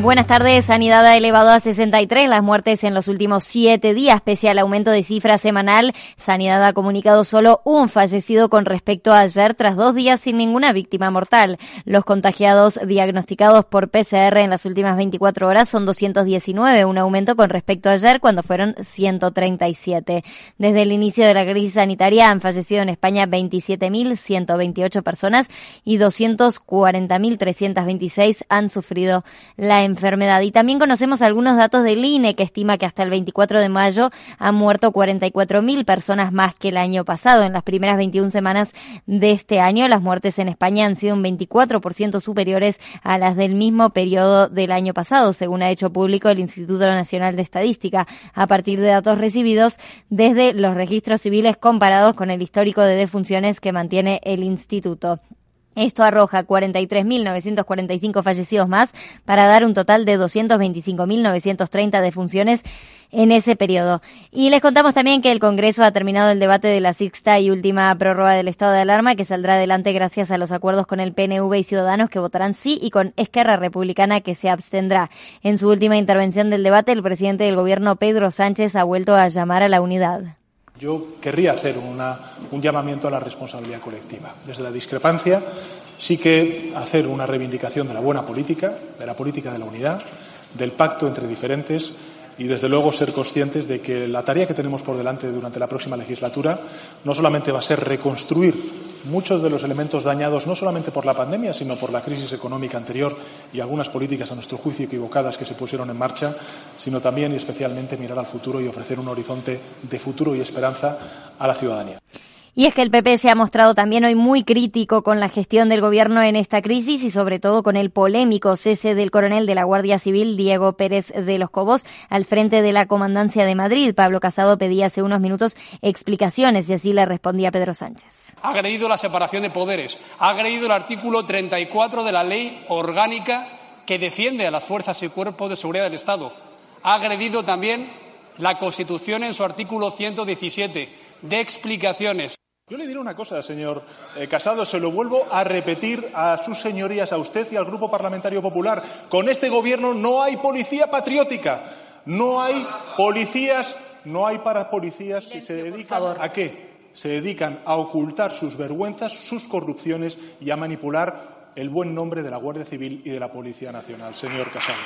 Buenas tardes. Sanidad ha elevado a 63 las muertes en los últimos siete días, pese al aumento de cifra semanal. Sanidad ha comunicado solo un fallecido con respecto a ayer, tras dos días sin ninguna víctima mortal. Los contagiados diagnosticados por PCR en las últimas 24 horas son 219, un aumento con respecto a ayer, cuando fueron 137. Desde el inicio de la crisis sanitaria han fallecido en España 27.128 personas y 240.326 han sufrido la enfermedad. Y también conocemos algunos datos del INE que estima que hasta el 24 de mayo han muerto 44.000 personas más que el año pasado. En las primeras 21 semanas de este año, las muertes en España han sido un 24% superiores a las del mismo periodo del año pasado, según ha hecho público el Instituto Nacional de Estadística, a partir de datos recibidos desde los registros civiles comparados con el histórico de defunciones que mantiene el instituto. Esto arroja 43.945 fallecidos más para dar un total de 225.930 defunciones en ese periodo. Y les contamos también que el Congreso ha terminado el debate de la sexta y última prórroga del estado de alarma que saldrá adelante gracias a los acuerdos con el PNV y Ciudadanos que votarán sí y con Esquerra Republicana que se abstendrá. En su última intervención del debate, el presidente del gobierno Pedro Sánchez ha vuelto a llamar a la unidad. Yo querría hacer un llamamiento a la responsabilidad colectiva. Desde la discrepancia, sí que hacer una reivindicación de la buena política, de la política de la unidad, del pacto entre diferentes y, desde luego, ser conscientes de que la tarea que tenemos por delante durante la próxima legislatura no solamente va a ser reconstruir muchos de los elementos dañados no solamente por la pandemia, sino por la crisis económica anterior y algunas políticas, a nuestro juicio, equivocadas que se pusieron en marcha, sino también y especialmente mirar al futuro y ofrecer un horizonte de futuro y esperanza a la ciudadanía. Y es que el PP se ha mostrado también hoy muy crítico con la gestión del gobierno en esta crisis y sobre todo con el polémico cese del coronel de la Guardia Civil, Diego Pérez de los Cobos, al frente de la Comandancia de Madrid. Pablo Casado pedía hace unos minutos explicaciones y así le respondía Pedro Sánchez. Ha agredido la separación de poderes, ha agredido el artículo 34 de la ley orgánica que defiende a las fuerzas y cuerpos de seguridad del Estado. Ha agredido también la Constitución en su artículo 117 de explicaciones. Yo le diré una cosa, señor eh, Casado, se lo vuelvo a repetir a sus señorías, a usted y al Grupo Parlamentario Popular. Con este Gobierno no hay policía patriótica, no hay policías, no hay parapolicías que se dedican a qué? Se dedican a ocultar sus vergüenzas, sus corrupciones y a manipular el buen nombre de la Guardia Civil y de la Policía Nacional, señor Casado.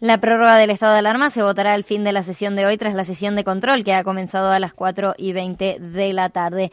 La prórroga del estado de alarma se votará al fin de la sesión de hoy tras la sesión de control que ha comenzado a las 4 y 20 de la tarde.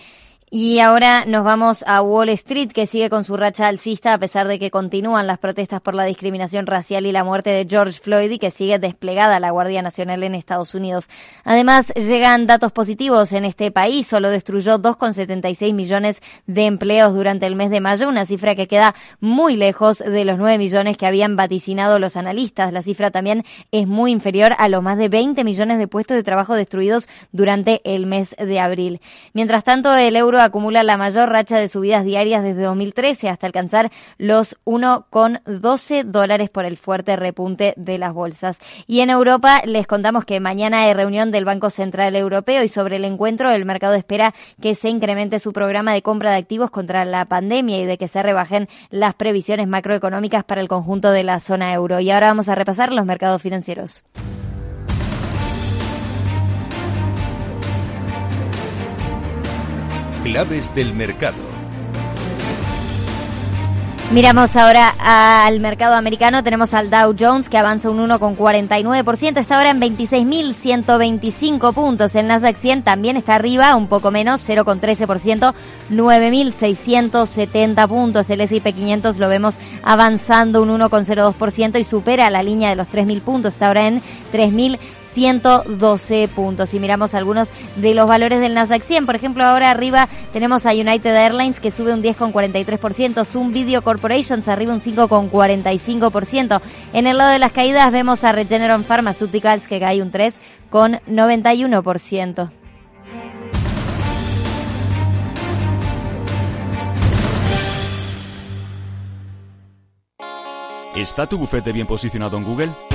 Y ahora nos vamos a Wall Street, que sigue con su racha alcista a pesar de que continúan las protestas por la discriminación racial y la muerte de George Floyd y que sigue desplegada la Guardia Nacional en Estados Unidos. Además, llegan datos positivos en este país. Solo destruyó 2,76 millones de empleos durante el mes de mayo, una cifra que queda muy lejos de los 9 millones que habían vaticinado los analistas. La cifra también es muy inferior a los más de 20 millones de puestos de trabajo destruidos durante el mes de abril. Mientras tanto, el euro acumula la mayor racha de subidas diarias desde 2013 hasta alcanzar los 1,12 dólares por el fuerte repunte de las bolsas. Y en Europa les contamos que mañana hay reunión del Banco Central Europeo y sobre el encuentro el mercado espera que se incremente su programa de compra de activos contra la pandemia y de que se rebajen las previsiones macroeconómicas para el conjunto de la zona euro. Y ahora vamos a repasar los mercados financieros. Claves del mercado. Miramos ahora al mercado americano. Tenemos al Dow Jones que avanza un 1,49%. Está ahora en 26.125 puntos. El Nasdaq 100 también está arriba, un poco menos, 0,13%, 9.670 puntos. El S&P 500 lo vemos avanzando un 1,02% y supera la línea de los 3.000 puntos. Está ahora en 3.000 112 puntos. Y miramos algunos de los valores del Nasdaq 100, por ejemplo, ahora arriba tenemos a United Airlines que sube un 10,43%, Zoom Video Corporations arriba un 5,45%. En el lado de las caídas vemos a Regeneron Pharmaceuticals que cae un 3,91%. ¿Está tu bufete bien posicionado en Google?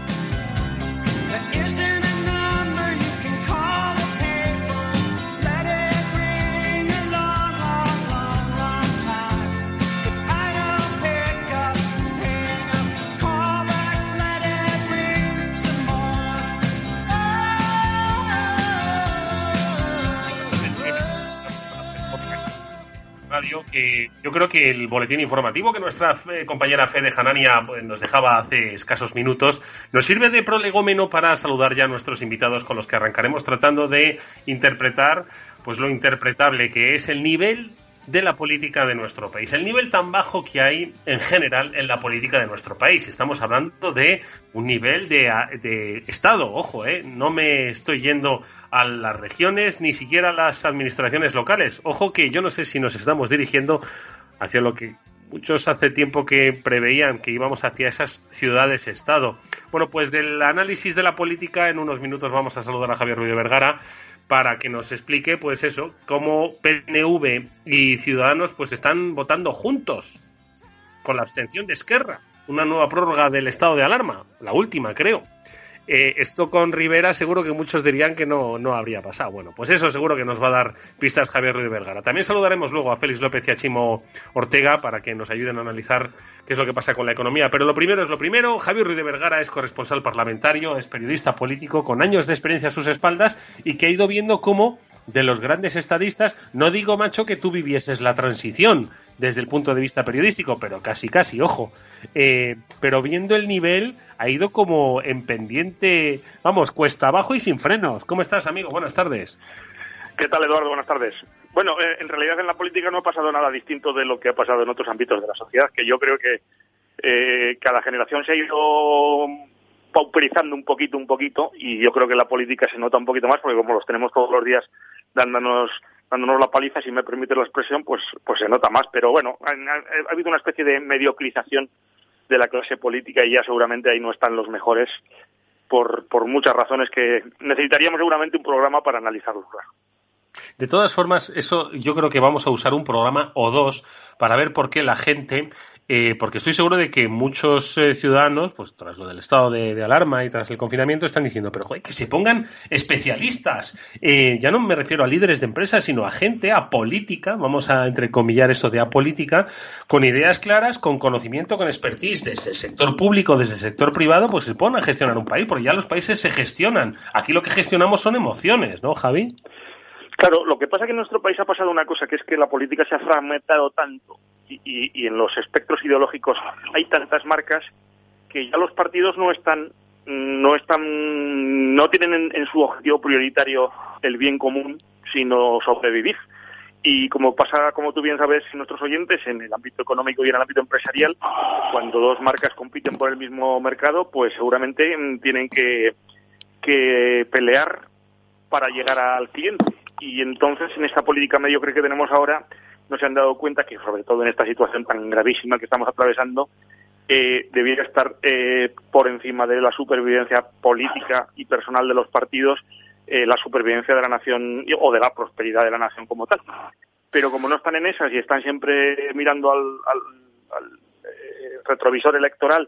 Yo creo que el boletín informativo que nuestra compañera Fede Hanania pues, nos dejaba hace escasos minutos nos sirve de prolegómeno para saludar ya a nuestros invitados con los que arrancaremos tratando de interpretar pues lo interpretable que es el nivel de la política de nuestro país. El nivel tan bajo que hay en general en la política de nuestro país. Estamos hablando de un nivel de, Estado, ojo, eh, no me estoy yendo a las regiones ni siquiera a las administraciones locales. Ojo que yo no sé si nos estamos dirigiendo hacia lo que muchos hace tiempo que preveían que íbamos hacia esas ciudades-estado. Bueno, pues del análisis de la política en unos minutos vamos a saludar a Javier Ruiz de Vergara para que nos explique, pues eso, cómo PNV y Ciudadanos pues están votando juntos con la abstención de Esquerra, una nueva prórroga del estado de alarma, la última creo. Eh, esto con Rivera seguro que muchos dirían que no, no habría pasado. Bueno, pues eso seguro que nos va a dar pistas Javier Ruiz Vergara. También saludaremos luego a Félix López y a Chimo Ortega para que nos ayuden a analizar qué es lo que pasa con la economía. Pero lo primero es lo primero. Javier Ruiz de Vergara es corresponsal parlamentario, es periodista político con años de experiencia a sus espaldas y que ha ido viendo cómo de los grandes estadistas, no digo, macho, que tú vivieses la transición desde el punto de vista periodístico, pero casi, casi, ojo. Eh, pero viendo el nivel, ha ido como en pendiente, vamos, cuesta abajo y sin frenos. ¿Cómo estás, amigo? Buenas tardes. ¿Qué tal, Eduardo? Buenas tardes. Bueno, eh, en realidad en la política no ha pasado nada distinto de lo que ha pasado en otros ámbitos de la sociedad, que yo creo que eh, cada generación se ha ido pauperizando un poquito, un poquito, y yo creo que la política se nota un poquito más, porque como los tenemos todos los días dándonos dándonos la paliza, si me permite la expresión, pues, pues se nota más. Pero bueno, ha, habido una especie de mediocrización de la clase política y ya seguramente ahí no están los mejores por, por muchas razones que necesitaríamos seguramente un programa para analizarlo. De todas formas, eso yo creo que vamos a usar un programa o dos para ver por qué la gente eh, porque estoy seguro de que muchos eh, ciudadanos, pues tras lo del estado de, alarma y tras el confinamiento, están diciendo, pero que se pongan especialistas. Eh, ya no me refiero a líderes de empresas, sino a gente, a política, vamos a entrecomillar eso de a política, con ideas claras, con conocimiento, con expertise desde el sector público, desde el sector privado, pues se ponen a gestionar un país, porque ya los países se gestionan. Aquí lo que gestionamos son emociones, ¿no, Javi? Claro, lo que pasa es que en nuestro país ha pasado una cosa, que es que la política se ha fragmentado tanto. Y, en los espectros ideológicos hay tantas marcas que ya los partidos no están no están no tienen en, su objetivo prioritario el bien común sino sobrevivir. Y como pasa como tú bien sabes nuestros oyentes en el ámbito económico y en el ámbito empresarial cuando dos marcas compiten por el mismo mercado pues seguramente tienen que que pelear para llegar al cliente y entonces en esta política mediocre que tenemos ahora no se han dado cuenta que, sobre todo en esta situación tan gravísima que estamos atravesando, eh, debiera estar eh, por encima de la supervivencia política y personal de los partidos eh, la supervivencia de la nación o de la prosperidad de la nación como tal. Pero como no están en esas y están siempre mirando al, retrovisor electoral,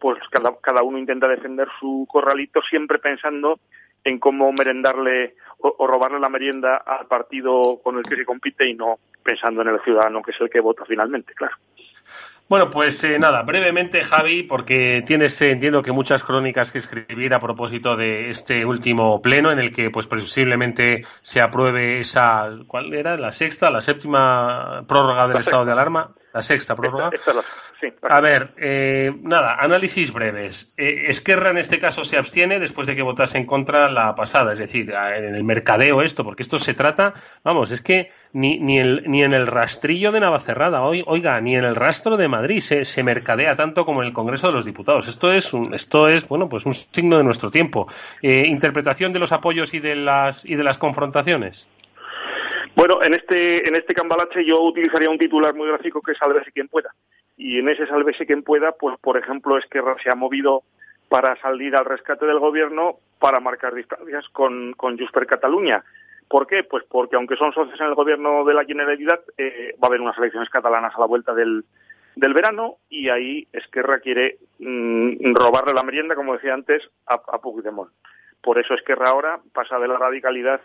pues cada, cada uno intenta defender su corralito siempre pensando en cómo merendarle o, robarle la merienda al partido con el que se compite y no pensando en el ciudadano que es el que vota finalmente, claro. Bueno, pues eh, nada, brevemente, Javi, porque tienes, eh, entiendo que muchas crónicas que escribir a propósito de este último pleno en el que, pues, presumiblemente se apruebe esa, ¿cuál era? La sexta, la séptima prórroga del estado de alarma. La sexta prórroga. A ver, eh, nada, análisis breves. Eh, Esquerra en este caso se abstiene después de que votase en contra la pasada, es decir, en el mercadeo esto, porque esto se trata, vamos, es que ni, ni, el, ni en el rastrillo de Navacerrada, oiga, ni en el rastro de Madrid se, se mercadea tanto como en el Congreso de los Diputados. Esto es, un, esto es bueno, pues un signo de nuestro tiempo. Eh, interpretación de los apoyos y de las, y de las confrontaciones. Bueno, en este, en este cambalache yo utilizaría un titular muy gráfico que es sálvese quien pueda. Y en ese sálvese quien pueda, pues por ejemplo, Esquerra se ha movido para salir al rescate del gobierno para marcar distancias con, con Jusper Cataluña. ¿Por qué? Pues porque aunque son socios en el gobierno de la Generalidad, eh, va a haber unas elecciones catalanas a la vuelta del, del verano y ahí Esquerra quiere mm, robarle la merienda, como decía antes, a, a Puigdemont. Por eso Esquerra ahora pasa de la radicalidad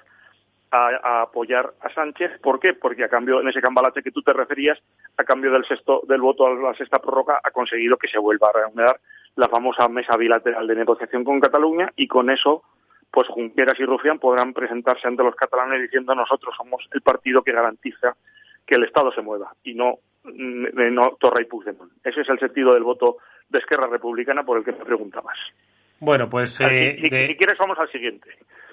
a, apoyar a Sánchez. ¿Por qué? Porque a cambio, en ese cambalache que tú te referías, a cambio del sexto, del voto a la sexta prórroga, ha conseguido que se vuelva a reanudar la famosa mesa bilateral de negociación con Cataluña y con eso, pues Junqueras y Rufián podrán presentarse ante los catalanes diciendo nosotros somos el partido que garantiza que el Estado se mueva y no, mm, no Torre y Puigdemont. Ese es el sentido del voto de Esquerra Republicana por el que me preguntabas. Bueno, pues... Eh, si, quieres vamos al siguiente.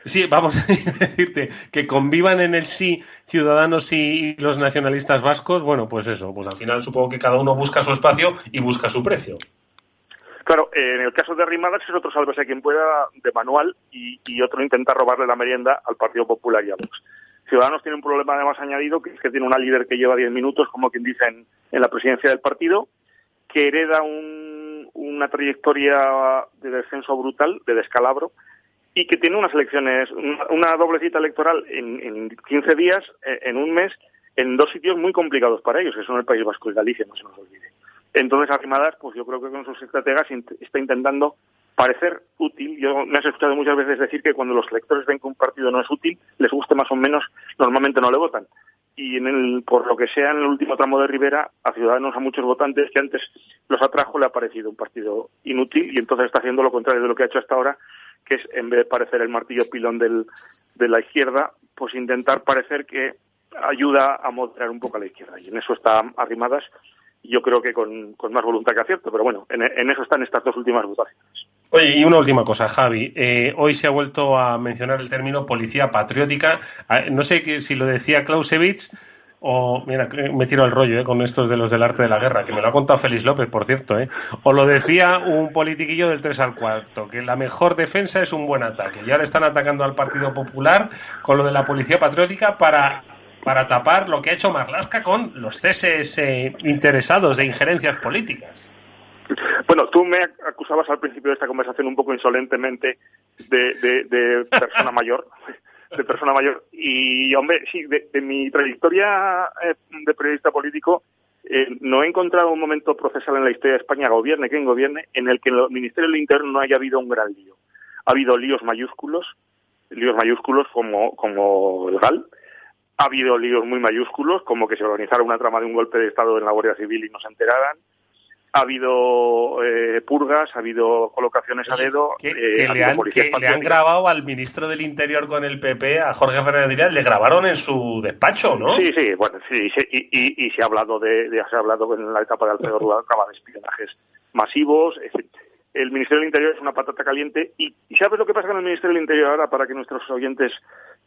Sí, vamos a decirte que convivan en el sí ciudadanos y los nacionalistas vascos. Bueno, pues eso, pues al final supongo que cada uno busca su espacio y busca su precio. Claro, en el caso de Rimadas es otro a quien pueda de manual y, otro intenta robarle la merienda al Partido Popular y a Vox. Ciudadanos tiene un problema además añadido, que es que tiene una líder que lleva 10 minutos, como quien dice, en, en la presidencia del partido, que hereda un, una trayectoria de descenso brutal, de descalabro, y que tiene unas elecciones, una, doble cita electoral en, en 15 días, eh, en un mes, en dos sitios muy complicados para ellos, que son el País Vasco y Galicia, no se nos olvide. Entonces, Arrimadas, pues yo creo que con sus estrategas está intentando parecer útil. Yo me has escuchado muchas veces decir que cuando los electores ven que un partido no es útil, les guste más o menos, normalmente no le votan. Y en el, por lo que sea, en el último tramo de Rivera, a Ciudadanos, a muchos votantes que antes los atrajo, le ha parecido un partido inútil y entonces está haciendo lo contrario de lo que ha hecho hasta ahora, que es, en vez de parecer el martillo pilón del, de la izquierda, pues intentar parecer que ayuda a moderar un poco a la izquierda. Y en eso está arrimadas, yo creo que con, más voluntad que acierto, pero bueno, en, eso están estas dos últimas votaciones. Oye, y una última cosa, Javi. Eh, hoy se ha vuelto a mencionar el término policía patriótica. Ah, no sé si lo decía Clausewitz o, mira, me tiro el rollo eh, con estos de los del arte de la guerra, que me lo ha contado Félix López, por cierto. Eh. O lo decía un politiquillo del 3 al 4, que la mejor defensa es un buen ataque. Y ahora están atacando al Partido Popular con lo de la policía patriótica para, para tapar lo que ha hecho Marlasca con los ceses eh, interesados de injerencias políticas. Bueno, tú me acusabas al principio de esta conversación un poco insolentemente de, de persona mayor de persona mayor. Y, hombre, sí, de, mi trayectoria eh, de periodista político, eh, no he encontrado un momento procesal en la historia de España, gobierne quien gobierne, en el que en el Ministerio del Interior no haya habido un gran lío. Ha habido líos mayúsculos, líos mayúsculos como, como el GAL, ha habido líos muy mayúsculos, como que se organizara una trama de un golpe de Estado en la Guardia Civil y no se enteraran, ha habido eh, purgas, ha habido colocaciones a dedo. Que, eh, le, han, grabado al ministro del Interior con el PP, a Jorge Fernández Díaz, le grabaron en su despacho, ¿no? Sí, sí, bueno, sí, y, y, se ha hablado de, se ha hablado en la etapa de Alfredo Rueda, de espionajes masivos, el Ministerio del Interior es una patata caliente. Y, ¿sabes lo que pasa con el Ministerio del Interior ahora para que nuestros oyentes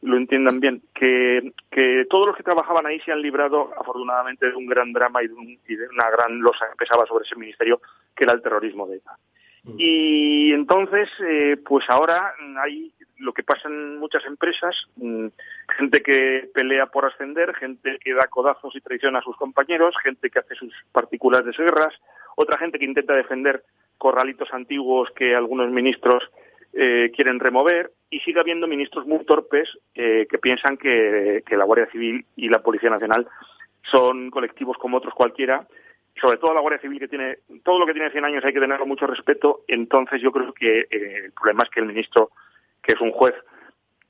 lo entiendan bien? Que, que todos los que trabajaban ahí se han librado, afortunadamente, de un gran drama y de, una gran losa que pesaba sobre ese ministerio, que era el terrorismo de ETA. Mm. Y entonces, eh, pues ahora hay lo que pasa en muchas empresas, mm, gente que pelea por ascender, gente que da codazos y traiciona a sus compañeros, gente que hace sus particulares guerras, otra gente que intenta defender corralitos antiguos que algunos ministros eh, quieren remover y sigue habiendo ministros muy torpes eh, que piensan que, la Guardia Civil y la Policía Nacional son colectivos como otros cualquiera. Sobre todo la Guardia Civil que tiene todo lo que tiene 100 años hay que tenerlo mucho respeto. Entonces yo creo que eh, el problema es que el ministro que es un juez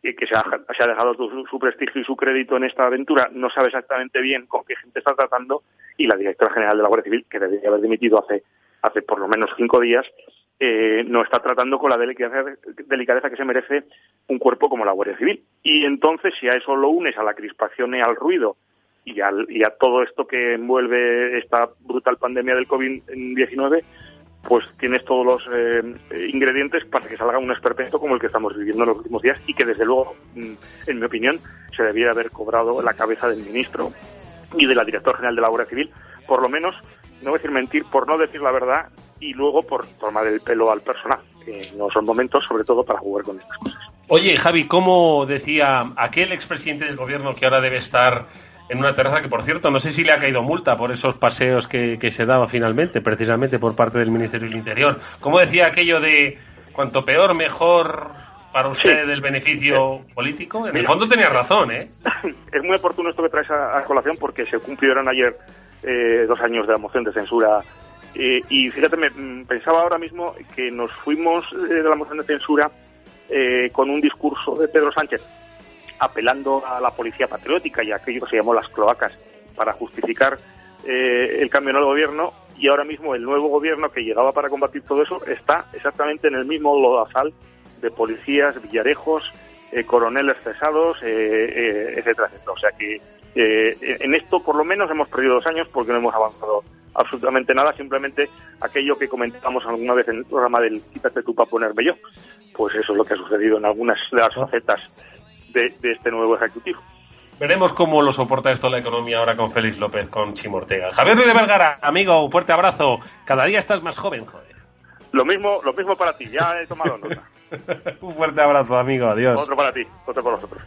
que se ha, dejado su, prestigio y su crédito en esta aventura no sabe exactamente bien con qué gente está tratando y la directora general de la Guardia Civil que debería haber dimitido hace hace por lo menos cinco días eh, no está tratando con la delicadeza, que se merece un cuerpo como la Guardia Civil. Y entonces, si a eso lo unes a la crispación y al ruido y, y a todo esto que envuelve esta brutal pandemia del COVID-19, pues tienes todos los eh, ingredientes para que salga un esperpento como el que estamos viviendo en los últimos días y que, desde luego, mm, en mi opinión, se debiera haber cobrado la cabeza del ministro y de la directora general de la Guardia Civil, por lo menos, no decir mentir, por no decir la verdad y luego por tomar el pelo al personal, que no son momentos sobre todo para jugar con estas cosas. Oye, Javi, ¿cómo decía aquel expresidente del gobierno que ahora debe estar en una terraza que, por cierto, no sé si le ha caído multa por esos paseos que, se daba finalmente, precisamente por parte del Ministerio del Interior? ¿Cómo decía aquello de cuanto peor, mejor para usted el beneficio político? En el fondo tenía razón, ¿eh? Es muy oportuno esto que traes a, colación porque se cumplieron ayer eh, dos años de la moción de censura eh, y fíjate, me, mm, pensaba ahora mismo que nos fuimos eh, de la moción de censura eh, con un discurso de Pedro Sánchez apelando a la policía patriótica y a aquello que se llamó las cloacas para justificar el cambio en el gobierno y ahora mismo el nuevo gobierno que llegaba para combatir todo eso está exactamente en el mismo lodazal de policías, villarejos, coroneles cesados, etcétera, etcétera. O sea que en esto por lo menos hemos perdido dos años porque no hemos avanzado absolutamente nada, simplemente aquello que comentábamos alguna vez en el programa del quítate tú para ponerme yo. Pues eso es lo que ha sucedido en algunas de las facetas de, este nuevo ejecutivo. Veremos cómo lo soporta esto la economía ahora con Félix López, con Chimo Ortega. Javier Ruiz de Vergara, amigo, un fuerte abrazo. Cada día estás más joven, joder. Lo mismo, lo mismo para ti, ya he tomado nota. un fuerte abrazo, amigo, adiós. Otro para ti, otro para nosotros.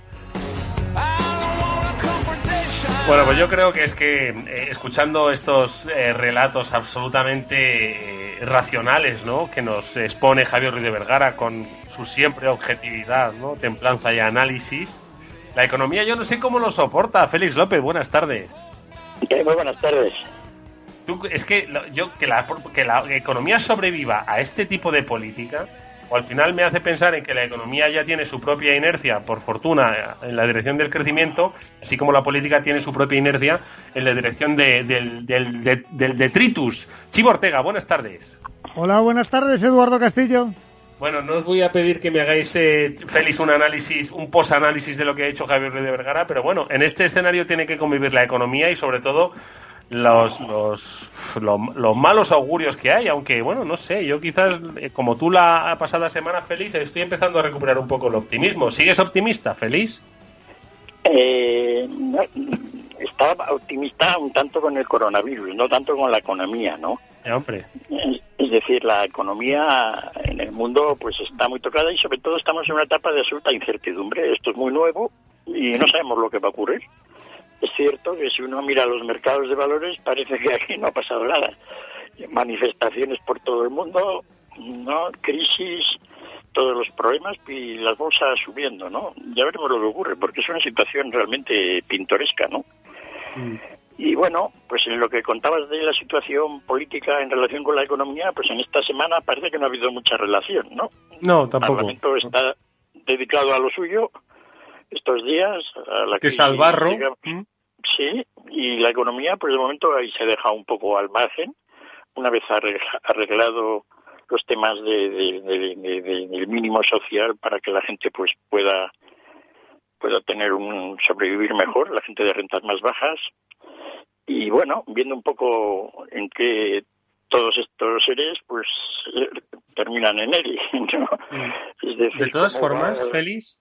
Bueno, pues yo creo que es que eh, escuchando estos eh, relatos absolutamente eh, racionales, ¿no? Que nos expone Javier Ruiz de Vergara con su siempre objetividad, ¿no? Templanza y análisis. La economía yo no sé cómo lo soporta. Félix López, buenas tardes. muy buenas tardes. es que yo que la, que la economía sobreviva a este tipo de política o al final me hace pensar en que la economía ya tiene su propia inercia, por fortuna, en la dirección del crecimiento, así como la política tiene su propia inercia en la dirección del, detritus. Chivo Ortega, buenas tardes. Hola, buenas tardes, Eduardo Castillo. Bueno, no os voy a pedir que me hagáis, eh, feliz, un análisis, un post-análisis de lo que ha hecho Javier de Vergara, pero bueno, en este escenario tiene que convivir la economía y sobre todo los, los, los, malos augurios que hay, aunque bueno, no sé, yo quizás, eh, como tú la pasada semana, feliz, estoy empezando a recuperar un poco el optimismo. ¿Sigues optimista, feliz? Eh, estaba optimista un tanto con el coronavirus, no tanto con la economía, ¿no? Hombre. Es decir, la economía en el mundo pues está muy tocada y sobre todo estamos en una etapa de absoluta incertidumbre. Esto es muy nuevo y no sabemos lo que va a ocurrir. Es cierto que si uno mira los mercados de valores parece que aquí no ha pasado nada. Manifestaciones por todo el mundo, ¿no? Crisis, todos los problemas y las bolsas subiendo, ¿no? Ya veremos lo que ocurre, porque es una situación realmente pintoresca, ¿no? Mm. Y bueno, pues en lo que contabas de la situación política en relación con la economía, pues en esta semana parece que no ha habido mucha relación, ¿no? No, tampoco. El Parlamento está dedicado a lo suyo estos días, a la que salvarro. Sí, y la economía, pues de momento ahí se deja un poco al margen, una vez arreglado los temas de, del mínimo social para que la gente pues pueda pueda tener un sobrevivir mejor, la gente de rentas más bajas. Y bueno, viendo un poco en qué todos estos seres pues eh, terminan en él. Mm. de todas formas, Félix,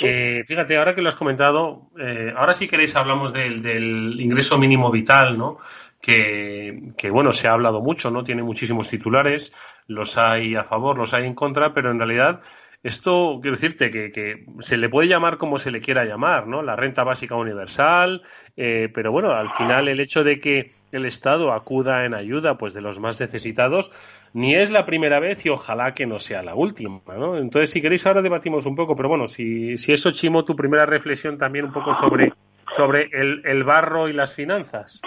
eh, fíjate, ahora que lo has comentado, eh, ahora si queréis hablamos del, ingreso mínimo vital, ¿no? Que, bueno, se ha hablado mucho, ¿no? Tiene muchísimos titulares, los hay a favor, los hay en contra, pero en realidad esto, quiero decirte, que, que, se le puede llamar como se le quiera llamar, ¿no? La renta básica universal, eh, pero bueno, al final el hecho de que el Estado acuda en ayuda pues de los más necesitados ni es la primera vez y ojalá que no sea la última, ¿no? Entonces, si queréis ahora debatimos un poco, pero bueno, si, si eso, Chimo, tu primera reflexión también un poco sobre, sobre el, el barro y las finanzas.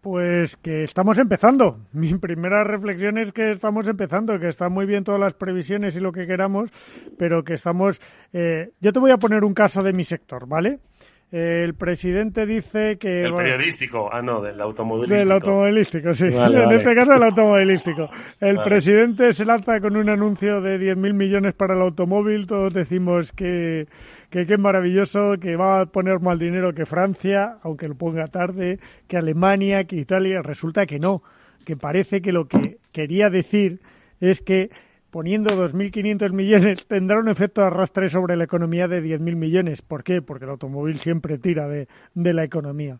Pues que estamos empezando. Mi primera reflexión es que estamos empezando, que están muy bien todas las previsiones y lo que queramos, pero que estamos. Eh, yo te voy a poner un caso de mi sector, ¿vale? El presidente dice que... El periodístico, ah, no, del automovilístico. Del automovilístico, sí. en este caso, el automovilístico. El presidente se lanza con un anuncio de 10.000 millones para el automóvil. Todos decimos que que qué maravilloso, que va a poner más dinero que Francia, aunque lo ponga tarde, que Alemania, que Italia. Resulta que no, que parece que lo que quería decir es que poniendo 2.500 millones tendrá un efecto de arrastre sobre la economía de 10.000 millones. ¿Por qué? Porque el automóvil siempre tira de, de la economía.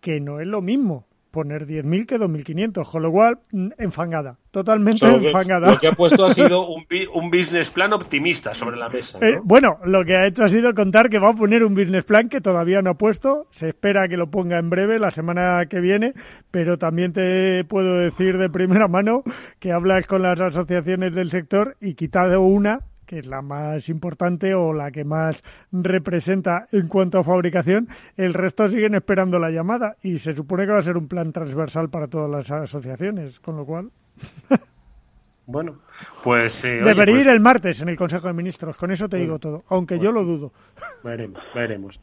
Que no es lo mismo poner 10.000 que 2.500, con lo cual, mm, enfangada, totalmente enfangada. Lo que ha puesto ha sido un, un business plan optimista sobre la mesa. Eh, bueno, lo que ha hecho ha sido contar que va a poner un business plan que todavía no ha puesto, se espera que lo ponga en breve, la semana que viene, pero también te puedo decir de primera mano que hablas con las asociaciones del sector y quitado una, que es la más importante o la que más representa en cuanto a fabricación, el resto siguen esperando la llamada y se supone que va a ser un plan transversal para todas las asociaciones, con lo cual. Bueno, pues. Eh, Debería ir pues el martes en el Consejo de Ministros, con eso te digo todo, aunque yo lo dudo. Veremos, veremos.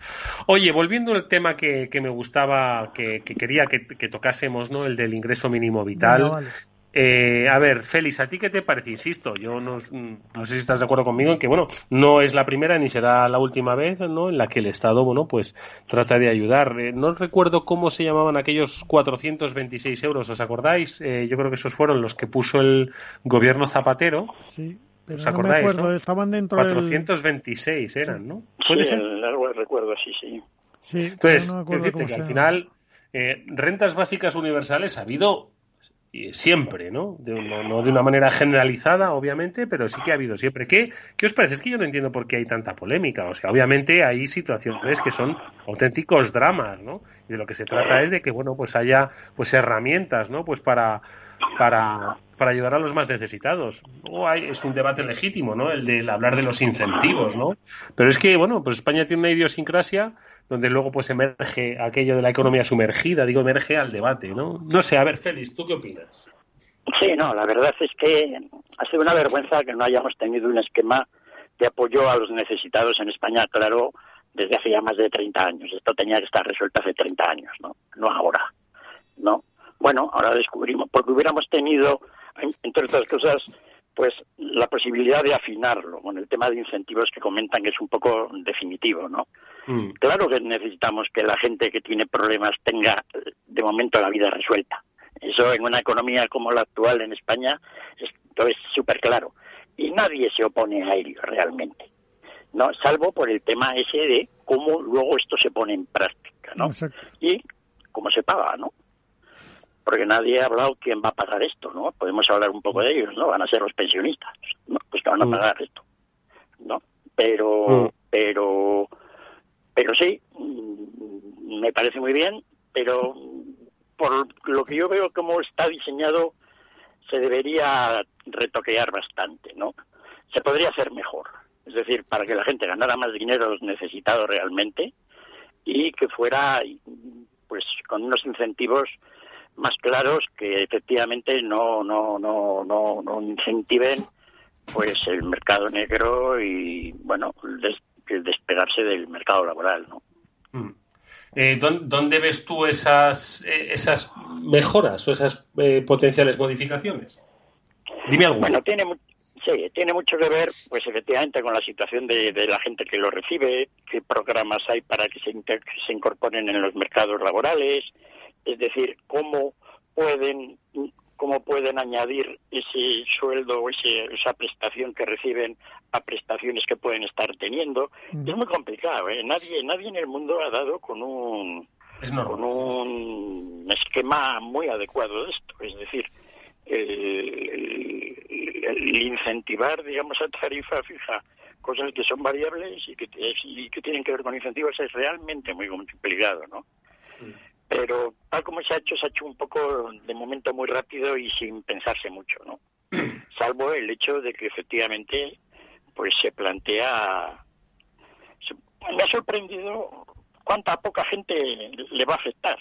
Oye, volviendo al tema que, que me gustaba, que, que quería que, tocásemos, ¿no? El del ingreso mínimo vital. Eh, a ver, Félix, ¿a ti qué te parece? Insisto, yo no, no, sé si estás de acuerdo conmigo en que, bueno, no es la primera ni será la última vez, ¿no? En la que el Estado, bueno, pues trata de ayudar. Eh, no recuerdo cómo se llamaban aquellos 426 euros, ¿os acordáis? Eh, yo creo que esos fueron los que puso el gobierno Zapatero. Sí. Pero ¿Os acordáis, no estaban dentro 426 eran, ¿no? ¿Puede sí, ser? recuerdo, sí, sí. Sí, Entonces, decirte que al final, rentas básicas universales ha habido siempre, ¿no? De, no, de una manera generalizada, obviamente, pero sí que ha habido siempre. ¿Qué, ¿Qué os parece? Es que yo no entiendo por qué hay tanta polémica. O sea, obviamente hay situaciones que son auténticos dramas, ¿no? Y de lo que se trata es de que, bueno, pues haya pues herramientas, ¿no? Pues para, para, para ayudar a los más necesitados. O hay, es un debate legítimo, ¿no? El de hablar de los incentivos, ¿no? Pero es que, bueno, pues España tiene una idiosincrasia donde luego pues emerge aquello de la economía sumergida, digo, emerge al debate, ¿no? No sé, a ver, Félix, ¿tú qué opinas? Sí, no, la verdad es que ha sido una vergüenza que no hayamos tenido un esquema de apoyo a los necesitados en España, claro, desde hace ya más de 30 años. Esto tenía que estar resuelto hace 30 años, ¿no? No ahora, ¿no? Bueno, ahora descubrimos, porque hubiéramos tenido, entre otras cosas, pues la posibilidad de afinarlo con el tema de incentivos que comentan es un poco definitivo, ¿no? Mm. Claro que necesitamos que la gente que tiene problemas tenga de momento la vida resuelta. Eso en una economía como la actual en España esto es súper claro. Y nadie se opone a ello realmente. ¿no? Salvo por el tema ese de cómo luego esto se pone en práctica, ¿no? Y cómo se paga, ¿no? porque nadie ha hablado quién va a pagar esto, ¿no? Podemos hablar un poco de ellos, ¿no? Van a ser los pensionistas, ¿no? Pues que van a mm. pagar esto, ¿no? Pero, mm. pero, pero sí, mm, me parece muy bien, pero por lo que yo veo cómo está diseñado, se debería retoquear bastante, ¿no? Se podría hacer mejor, es decir, para que la gente ganara más dinero necesitado realmente y que fuera, pues, con unos incentivos más claros que efectivamente no no no no, no incentiven pues el mercado negro y bueno el, despegarse del mercado laboral no mm. eh, ¿dónde, ves tú esas eh, esas mejoras o esas eh, potenciales modificaciones dime algo. Bueno tiene sí tiene mucho que ver pues efectivamente con la situación de, de la gente que lo recibe qué programas hay para que se, que se incorporen en los mercados laborales es decir, cómo pueden cómo pueden añadir ese sueldo o ese, esa prestación que reciben a prestaciones que pueden estar teniendo. Es muy complicado, ¿eh? Nadie, nadie en el mundo ha dado con un, con un esquema muy adecuado de esto. Es decir, el, incentivar, digamos, a tarifa fija cosas que son variables y que, y que tienen que ver con incentivos es realmente muy complicado, ¿no? Mm. Pero tal como se ha hecho, se ha hecho un poco de momento muy rápido y sin pensarse mucho, ¿no? Salvo el hecho de que efectivamente pues se plantea me ha sorprendido cuánta poca gente le va a afectar.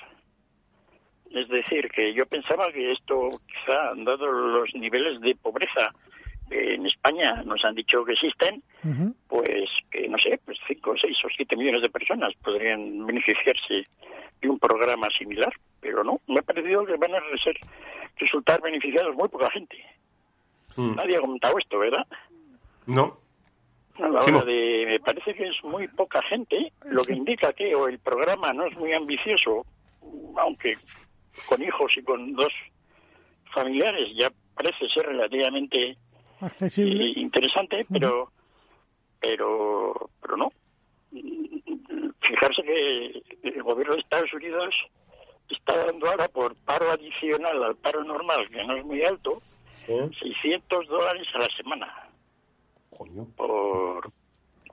Es decir, que yo pensaba que esto, quizá, dado los niveles de pobreza que en España nos han dicho que existen, pues que no sé, pues 5, 6 o 7 millones de personas podrían beneficiarse de un programa similar, pero no, me ha parecido que van a ser, resultar beneficiados muy poca gente. Mm. Nadie ha comentado esto, ¿verdad? No. de, me parece que es muy poca gente, lo que indica que o el programa no es muy ambicioso, aunque con hijos y con dos familiares ya parece ser relativamente accesible eh, interesante pero pero pero no fijarse que el gobierno de Estados Unidos está dando ahora por paro adicional al paro normal que no es muy alto 600 dólares a la semana por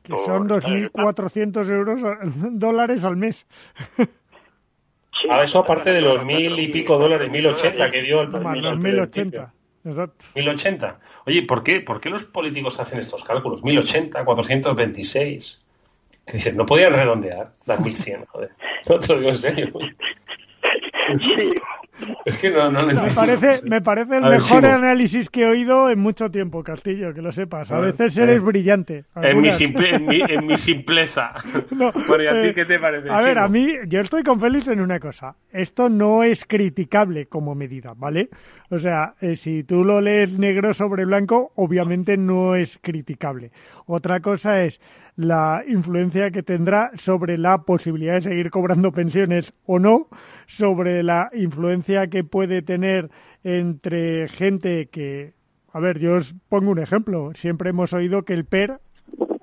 que son 2.400 euros dólares al mes a eso aparte de los mil y pico dólares, mil ochenta que dio el Más mil ochenta. Exacto. 1080. Oye, ¿por qué, ¿por qué los políticos hacen estos cálculos? 1080, 426. No podían redondear, dar 1100, joder. No te lo digo en serio. Sí, es que no, no me parece, me parece el mejor análisis que he oído en mucho tiempo, Castillo, que lo sepas. A, veces eres eh, brillante. En mi, en, mi, simpleza. No, bueno, ¿y a ti eh, qué te parece? A ver, a mí, yo estoy con Félix en una cosa. Esto no es criticable como medida, ¿vale? O sea, eh, si tú lo lees negro sobre blanco, obviamente no es criticable. Otra cosa es la influencia que tendrá sobre la posibilidad de seguir cobrando pensiones o no, sobre la influencia que puede tener entre gente que, a ver, yo os pongo un ejemplo. Siempre hemos oído que el PER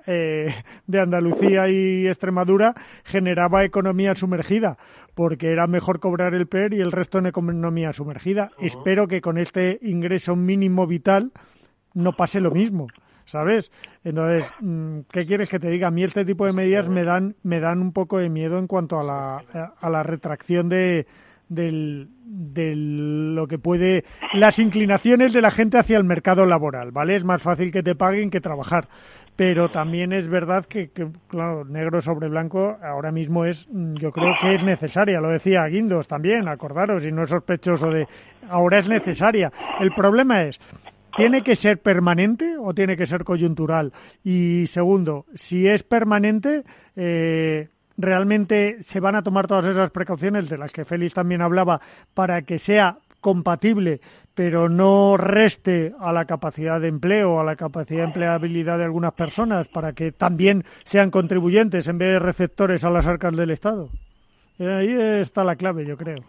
eh, de Andalucía y Extremadura generaba economía sumergida, porque era mejor cobrar el PER y el resto en economía sumergida. Espero que con este ingreso mínimo vital no pase lo mismo. ¿Sabes? Entonces, mm, ¿qué quieres que te diga? A mí este tipo de medidas me dan, me dan un poco de miedo en cuanto a la, a la retracción de, del, de lo que puede las inclinaciones de la gente hacia el mercado laboral, ¿vale? Es más fácil que te paguen que trabajar, pero también es verdad que, que, claro, negro sobre blanco ahora mismo es, mm, yo creo que es necesaria, lo decía Guindos también, acordaros, y no es sospechoso de, ahora es necesaria. El problema es, ¿Tiene que ser permanente o tiene que ser coyuntural? Y segundo, si es permanente, eh, ¿realmente se van a tomar todas esas precauciones de las que Félix también hablaba para que sea compatible, pero no reste a la capacidad de empleo, a la capacidad de empleabilidad de algunas personas, para que también sean contribuyentes en vez de receptores a las arcas del Estado? ahí está la clave, yo creo.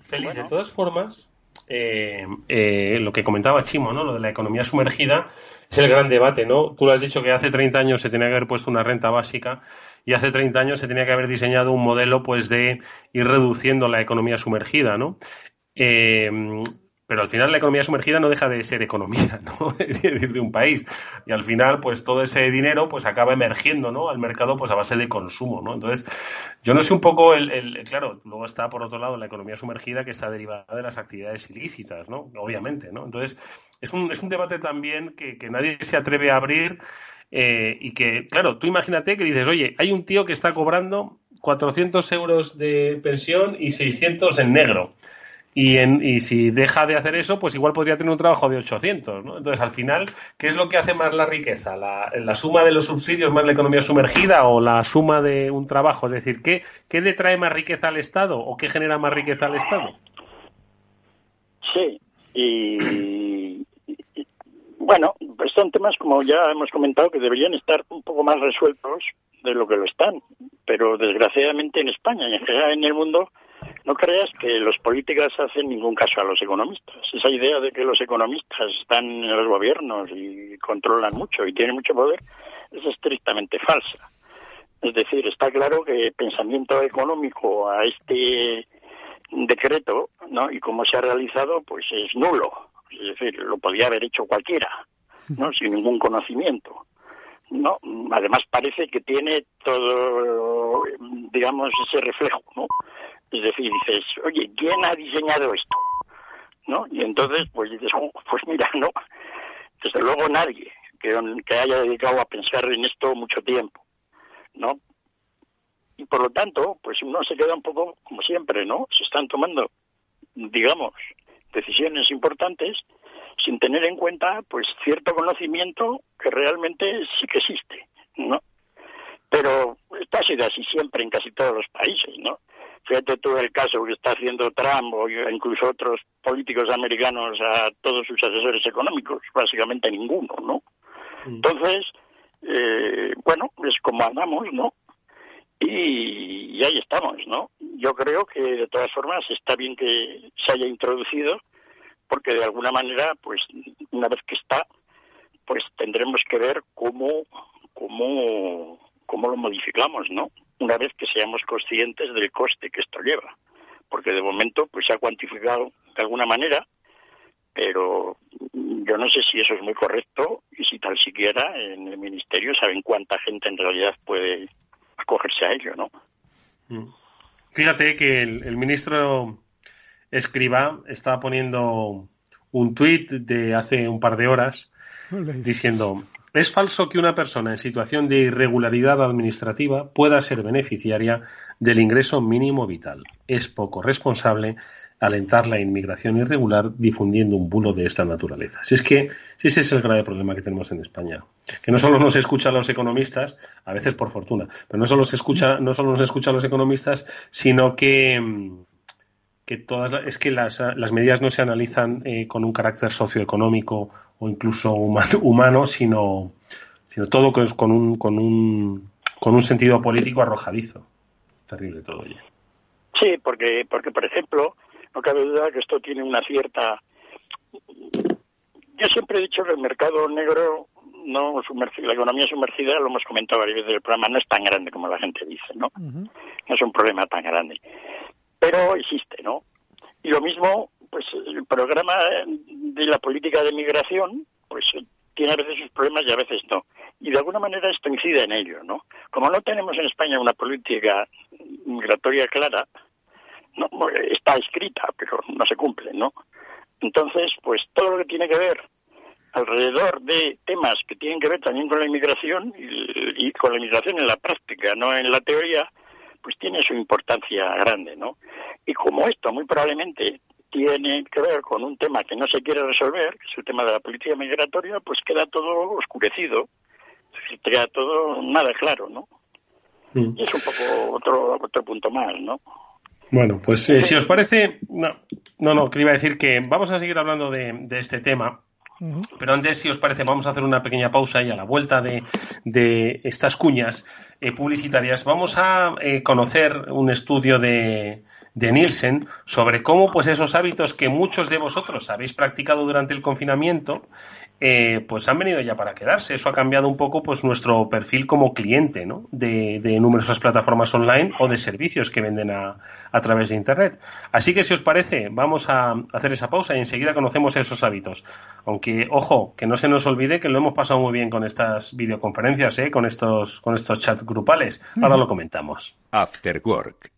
Félix, de todas formas, eh, eh, lo que comentaba Chimo, ¿no? Lo de la economía sumergida es el gran debate, ¿no? Tú lo has dicho que hace 30 años se tenía que haber puesto una renta básica y hace 30 años se tenía que haber diseñado un modelo, pues, de ir reduciendo la economía sumergida, ¿no? Eh, pero al final la economía sumergida no deja de ser economía, ¿no? de un país. Y al final, pues todo ese dinero pues acaba emergiendo, ¿no? Al mercado pues a base de consumo, ¿no? Entonces, yo no sé un poco el, claro, luego está por otro lado la economía sumergida que está derivada de las actividades ilícitas, ¿no? Obviamente, ¿no? Entonces, es un, es un debate también que, que nadie se atreve a abrir eh, y que, claro, tú imagínate que dices, oye, hay un tío que está cobrando 400 euros de pensión y 600 en negro. Y, en, y si deja de hacer eso, pues igual podría tener un trabajo de 800, ¿no? Entonces, al final, ¿qué es lo que hace más la riqueza? ¿La, suma de los subsidios más la economía sumergida o la suma de un trabajo? Es decir, ¿qué, ¿qué le trae más riqueza al Estado o qué genera más riqueza al Estado? Sí, y, bueno, pues son temas como ya hemos comentado que deberían estar un poco más resueltos de lo que lo están, pero desgraciadamente en España y en general en el mundo no creas que los políticos hacen ningún caso a los economistas. Esa idea de que los economistas están en los gobiernos y controlan mucho y tienen mucho poder es estrictamente falsa. Es decir, está claro que el pensamiento económico a este decreto, ¿no? Y cómo se ha realizado, pues es nulo. Es decir, lo podía haber hecho cualquiera, ¿no? Sin ningún conocimiento. ¿no? Además parece que tiene todo, digamos, ese reflejo, ¿no? Es decir, dices, oye, ¿quién ha diseñado esto? ¿No? Y entonces, pues dices, pues mira, no, desde luego nadie que, que haya dedicado a pensar en esto mucho tiempo, ¿no? Y por lo tanto, pues uno se queda un poco como siempre, ¿no? Se están tomando, digamos, decisiones importantes sin tener en cuenta pues cierto conocimiento que realmente sí que existe, ¿no? Pero esto ha sido así siempre en casi todos los países, ¿no? Fíjate tú el caso que está haciendo Trump o incluso otros políticos americanos a todos sus asesores económicos, básicamente ninguno, ¿no? Mm. Entonces, eh, bueno, es como andamos, ¿no? Y, y, ahí estamos, ¿no? Yo creo que de todas formas está bien que se haya introducido porque de alguna manera, pues una vez que está, pues tendremos que ver cómo, cómo, cómo lo modificamos, ¿no? Una vez que seamos conscientes del coste que esto lleva, porque de momento pues se ha cuantificado de alguna manera, pero yo no sé si eso es muy correcto y si tal siquiera en el ministerio saben cuánta gente en realidad puede acogerse a ello, ¿no? Mm. Fíjate que el ministro Escriba estaba poniendo un tuit de hace un par de horas diciendo es falso que una persona en situación de irregularidad administrativa pueda ser beneficiaria del ingreso mínimo vital. Es poco responsable alentar la inmigración irregular difundiendo un bulo de esta naturaleza. Si es que si ese es el grave problema que tenemos en España, que no solo nos escuchan los economistas, a veces por fortuna, pero no solo se escucha, no solo nos escuchan los economistas, sino que que todas es que las, las medidas no se analizan eh, con un carácter socioeconómico o incluso humano, sino, sino todo con, un, con, un, con un sentido político arrojadizo. Terrible todo ello. Sí, porque, porque por ejemplo, no cabe duda que esto tiene una cierta. Yo siempre he dicho que el mercado negro no la economía sumergida, lo hemos comentado varias veces el programa, no es tan grande como la gente dice, ¿no? No es un problema tan grande pero existe, ¿no? Y lo mismo, pues el programa de la política de migración, pues tiene a veces sus problemas y a veces no. Y de alguna manera esto incide en ello, ¿no? Como no tenemos en España una política migratoria clara, no, está escrita, pero no se cumple, ¿no? Entonces, pues todo lo que tiene que ver alrededor de temas que tienen que ver también con la inmigración y, con la inmigración en la práctica, no en la teoría, pues tiene su importancia grande, ¿no? Y como esto muy probablemente tiene que ver con un tema que no se quiere resolver, que es el tema de la política migratoria, pues queda todo oscurecido, queda todo nada claro, ¿no? Mm. Y es un poco otro, otro punto más, ¿no? Bueno, pues eh, si os parece, no, no, no, que iba a decir que vamos a seguir hablando de, de este tema, pero antes, si os parece, vamos a hacer una pequeña pausa y a la vuelta de, estas cuñas eh, publicitarias vamos a eh, conocer un estudio de, de Nielsen sobre cómo pues esos hábitos que muchos de vosotros habéis practicado durante el confinamiento eh, pues han venido ya para quedarse. Eso ha cambiado un poco pues nuestro perfil como cliente ¿no? de, numerosas plataformas online o de servicios que venden a, a, través de Internet. Así que si os parece, vamos a hacer esa pausa y enseguida conocemos esos hábitos. Aunque, ojo, que no se nos olvide que lo hemos pasado muy bien con estas videoconferencias, ¿eh? con, estos, con estos chats grupales. Ahora lo comentamos. After Work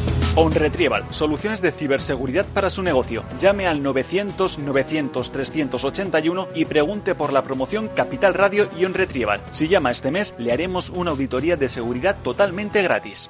OnRetrieval, soluciones de ciberseguridad para su negocio. Llame al 900 900 381 y pregunte por la promoción Capital Radio y OnRetrieval. Si llama este mes, le haremos una auditoría de seguridad totalmente gratis.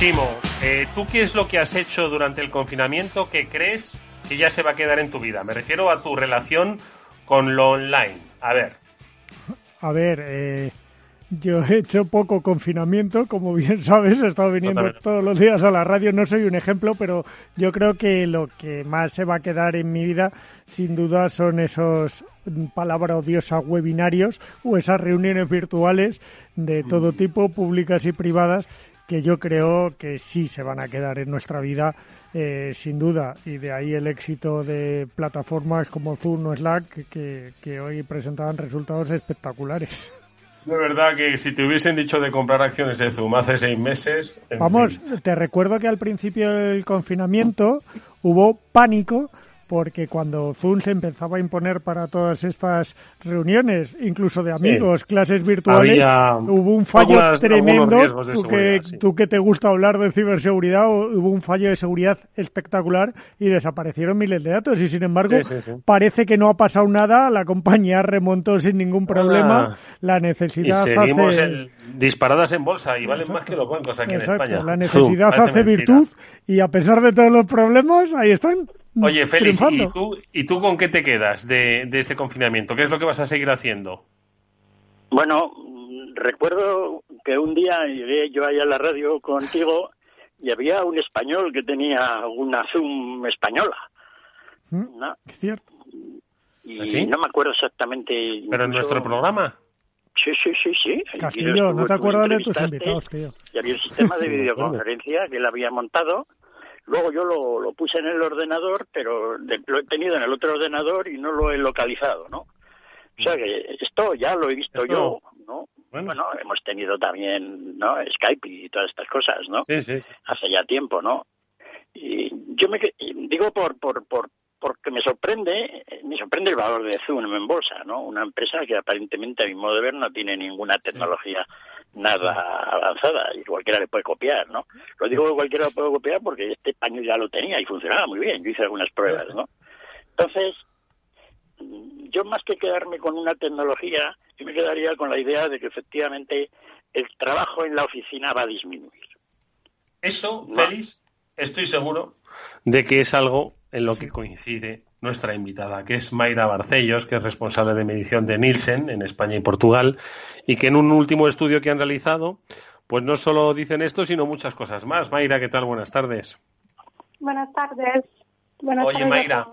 Chimo, eh, ¿tú qué es lo que has hecho durante el confinamiento que crees que ya se va a quedar en tu vida? Me refiero a tu relación con lo online. A ver. A ver, eh, yo he hecho poco confinamiento, como bien sabes, he estado viniendo todos los días a la radio, no soy un ejemplo, pero yo creo que lo que más se va a quedar en mi vida, sin duda, son esos mm, palabra odiosa webinarios o esas reuniones virtuales de todo mm. tipo, públicas y privadas, que yo creo que sí se van a quedar en nuestra vida, eh, sin duda, y de ahí el éxito de plataformas como Zoom o Slack, que, que hoy presentaban resultados espectaculares. De verdad que si te hubiesen dicho de comprar acciones de Zoom hace seis meses. Vamos, te recuerdo que al principio del confinamiento hubo pánico porque cuando Zoom se empezaba a imponer para todas estas reuniones, incluso de amigos, clases virtuales, hubo un fallo tremendo. Tú que, tú que te gusta hablar de ciberseguridad, hubo un fallo de seguridad espectacular y desaparecieron miles de datos. Y sin embargo, parece que no ha pasado nada, la compañía remontó sin ningún problema. La necesidad y seguimos disparadas en bolsa y valen más que los bancos aquí en España. La necesidad hace virtud y a pesar de todos los problemas, ahí están. Oye, Félix, ¿y tú, ¿y tú con qué te quedas de, de este confinamiento? ¿Qué es lo que vas a seguir haciendo? Bueno, recuerdo que un día llegué yo ahí a la radio contigo y había un español que tenía una Zoom española. Mm, ¿no? Es cierto. Y ¿Ah, no me acuerdo exactamente. ¿Pero en nuestro programa? Sí, sí, sí, sí. Castillo, no te acuerdas de tus invitados, tío. Y había un sistema de videoconferencia que él había montado Luego yo lo, lo puse en el ordenador, pero lo he tenido en el otro ordenador y no lo he localizado, ¿no? O sea que esto ya lo he visto yo, ¿no? Bueno. hemos tenido también, ¿no? Skype y todas estas cosas, ¿no? Sí, sí. Hace ya tiempo, ¿no? Y yo me digo por, por, por, porque me sorprende, me sorprende el valor de Zoom en bolsa, ¿no? Una empresa que aparentemente a mi modo de ver no tiene ninguna tecnología nada avanzada y cualquiera le puede copiar, ¿no? Lo digo que cualquiera lo puede copiar porque este paño ya lo tenía y funcionaba muy bien. Yo hice algunas pruebas, ¿no? Entonces, yo más que quedarme con una tecnología, yo me quedaría con la idea de que efectivamente el trabajo en la oficina va a disminuir. Eso, Félix, estoy seguro de que es algo en lo que coincide nuestra invitada, que es Mayra Barcellos, que es responsable de medición de Nielsen en España y Portugal, y que en un último estudio que han realizado, pues no solo dicen esto, sino muchas cosas más. Mayra, ¿qué tal? Buenas tardes. Buenas tardes. Buenas Oye, Mayra,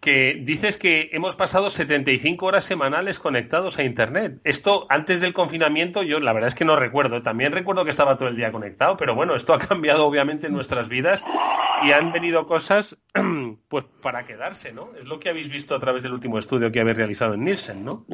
que dices que hemos pasado 75 horas semanales conectados a Internet. Esto antes del confinamiento, yo la verdad es que no recuerdo. También recuerdo que estaba todo el día conectado, pero bueno, esto ha cambiado obviamente nuestras vidas y han venido cosas pues para quedarse, ¿no? Es lo que habéis visto a través del último estudio que habéis realizado en Nielsen, ¿no?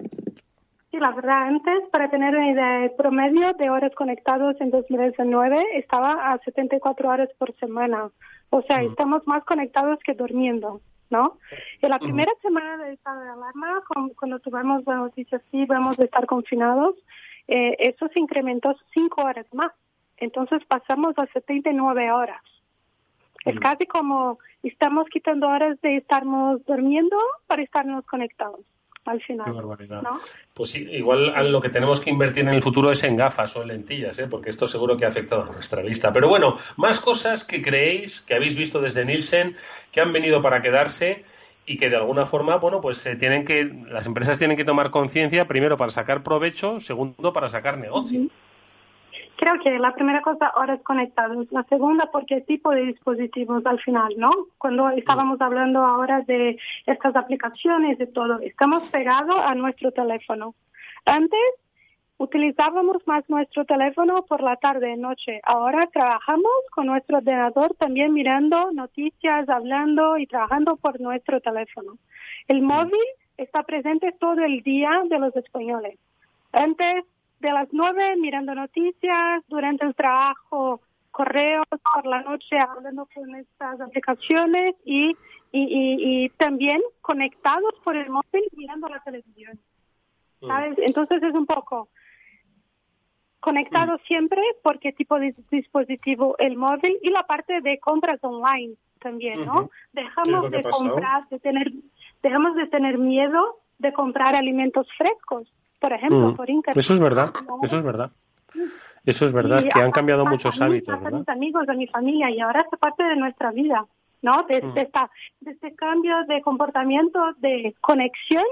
Sí, la verdad, antes, para tener una idea, el promedio de horas conectados en 2019 estaba a 74 horas por semana. O sea, mm. estamos más conectados que durmiendo. ¿No? En la primera semana de estado de alarma, cuando tuvimos la noticia sí, vamos a estar confinados, eh, eso se incrementó cinco horas más. Entonces pasamos a 79 horas. Es casi como estamos quitando horas de estarnos durmiendo para estarnos conectados al final. Pues sí, igual lo que tenemos que invertir en el futuro es en gafas o en lentillas, ¿eh? porque esto seguro que ha afectado a nuestra vista. Pero bueno, más cosas que creéis, que habéis visto desde Nielsen, que han venido para quedarse y que de alguna forma, bueno, pues se tienen que, las empresas tienen que tomar conciencia, primero para sacar provecho, segundo para sacar negocio. Creo que la primera cosa, horas conectados. La segunda, porque tipo de dispositivos al final, ¿no? Cuando estábamos hablando ahora de estas aplicaciones y todo, estamos pegados a nuestro teléfono. Antes utilizábamos más nuestro teléfono por la tarde, noche. Ahora trabajamos con nuestro ordenador también mirando noticias, hablando y trabajando por nuestro teléfono. El móvil está presente todo el día de los españoles. Antes de las nueve mirando noticias, durante el trabajo correos, por la noche hablando con estas aplicaciones y, y, y, también conectados por el móvil mirando la televisión. Mm. ¿Sabes? Entonces es un poco conectado siempre porque tipo de dispositivo el móvil y la parte de compras online también, ¿no? Dejamos de comprar, de tener, dejamos de tener miedo de comprar alimentos frescos por ejemplo, mm. por Eso es verdad, eso es verdad. Eso es verdad, que han cambiado muchos hábitos, ¿verdad? mis amigos, de mi familia, y ahora es parte de nuestra vida, ¿no? De, mm. esta, de este cambio de comportamiento, de conexión,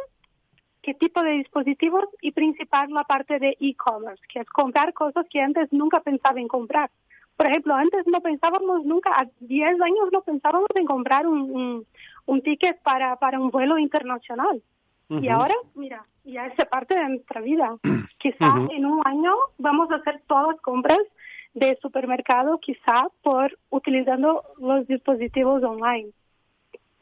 qué tipo de dispositivos, y principal la parte de e-commerce, que es comprar cosas que antes nunca pensaba en comprar. Por ejemplo, antes no pensábamos nunca, a 10 años no pensábamos en comprar un, un, ticket para, para un vuelo internacional. Y ahora, mira, ya es parte de nuestra vida. Quizá en un año vamos a hacer todas las compras de supermercado, quizá por utilizando los dispositivos online.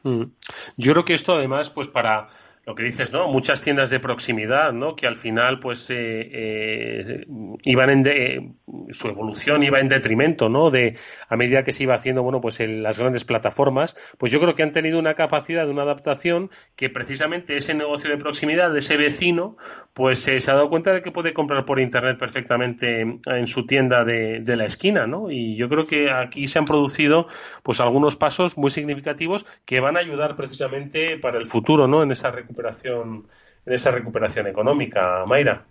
Yo creo que esto además, pues para lo que dices, ¿no? Muchas tiendas de proximidad, ¿no? Que al final, pues, eh, eh, iban en de, su evolución iba en detrimento, ¿no? De a medida que se iba haciendo, bueno, pues en las grandes plataformas, pues yo creo que han tenido una capacidad de una adaptación que precisamente ese negocio de proximidad de ese vecino, pues se ha dado cuenta de que puede comprar por internet perfectamente en su tienda de, de la esquina, ¿no? Y yo creo que aquí se han producido, pues, algunos pasos muy significativos que van a ayudar precisamente para el futuro, ¿no? En esa recuperación recuperación, en esa recuperación económica, Mayra.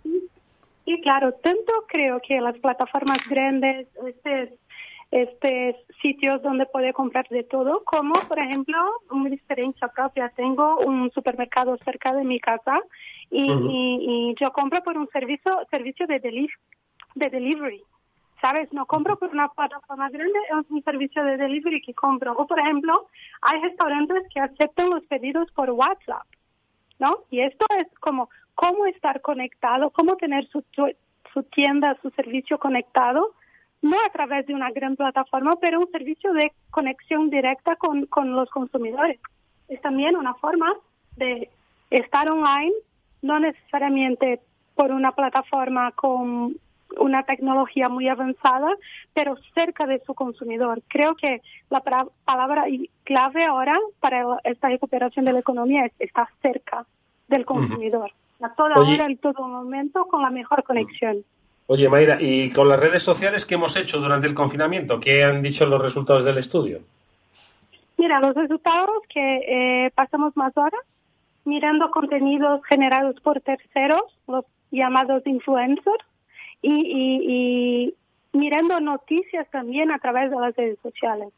Sí, claro, tanto creo que las plataformas grandes, estos, estos sitios donde puede comprar de todo, como por ejemplo, una experiencia propia, tengo un supermercado cerca de mi casa y, y, yo compro por un servicio servicio de, de delivery. ¿Sabes? No compro por una plataforma grande, es un servicio de delivery que compro. O, por ejemplo, hay restaurantes que aceptan los pedidos por WhatsApp. ¿No? Y esto es como cómo estar conectado, cómo tener su, su tienda, su servicio conectado, no a través de una gran plataforma, pero un servicio de conexión directa con, con los consumidores. Es también una forma de estar online, no necesariamente por una plataforma con una tecnología muy avanzada, pero cerca de su consumidor. Creo que la palabra clave ahora para esta recuperación de la economía es estar cerca del consumidor. A toda hora, en todo momento, con la mejor conexión. Oye, Mayra, ¿y con las redes sociales qué hemos hecho durante el confinamiento? ¿Qué han dicho los resultados del estudio? Mira, los resultados que eh, pasamos más horas mirando contenidos generados por terceros, los llamados influencers, y, mirando noticias también a través de las redes sociales.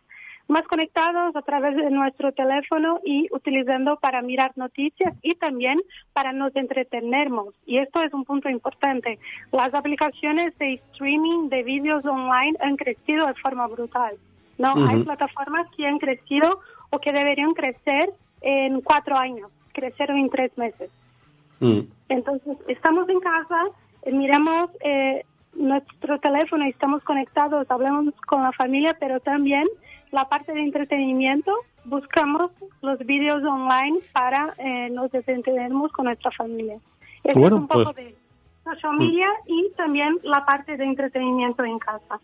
Más conectados a través de nuestro teléfono y utilizando para mirar noticias y también para nos entretenernos. Y esto es un punto importante. Las aplicaciones de streaming de vídeos online han crecido de forma brutal. No, hay plataformas que han crecido o que deberían crecer en cuatro años, crecieron en tres meses. Mm. Entonces, estamos en casa, miramos eh, nuestro teléfono y estamos conectados, hablamos con la familia, pero también la parte de entretenimiento, buscamos los vídeos online para eh, nos entretenernos con nuestra familia. es un poco pues de social media y también la parte de entretenimiento en casa.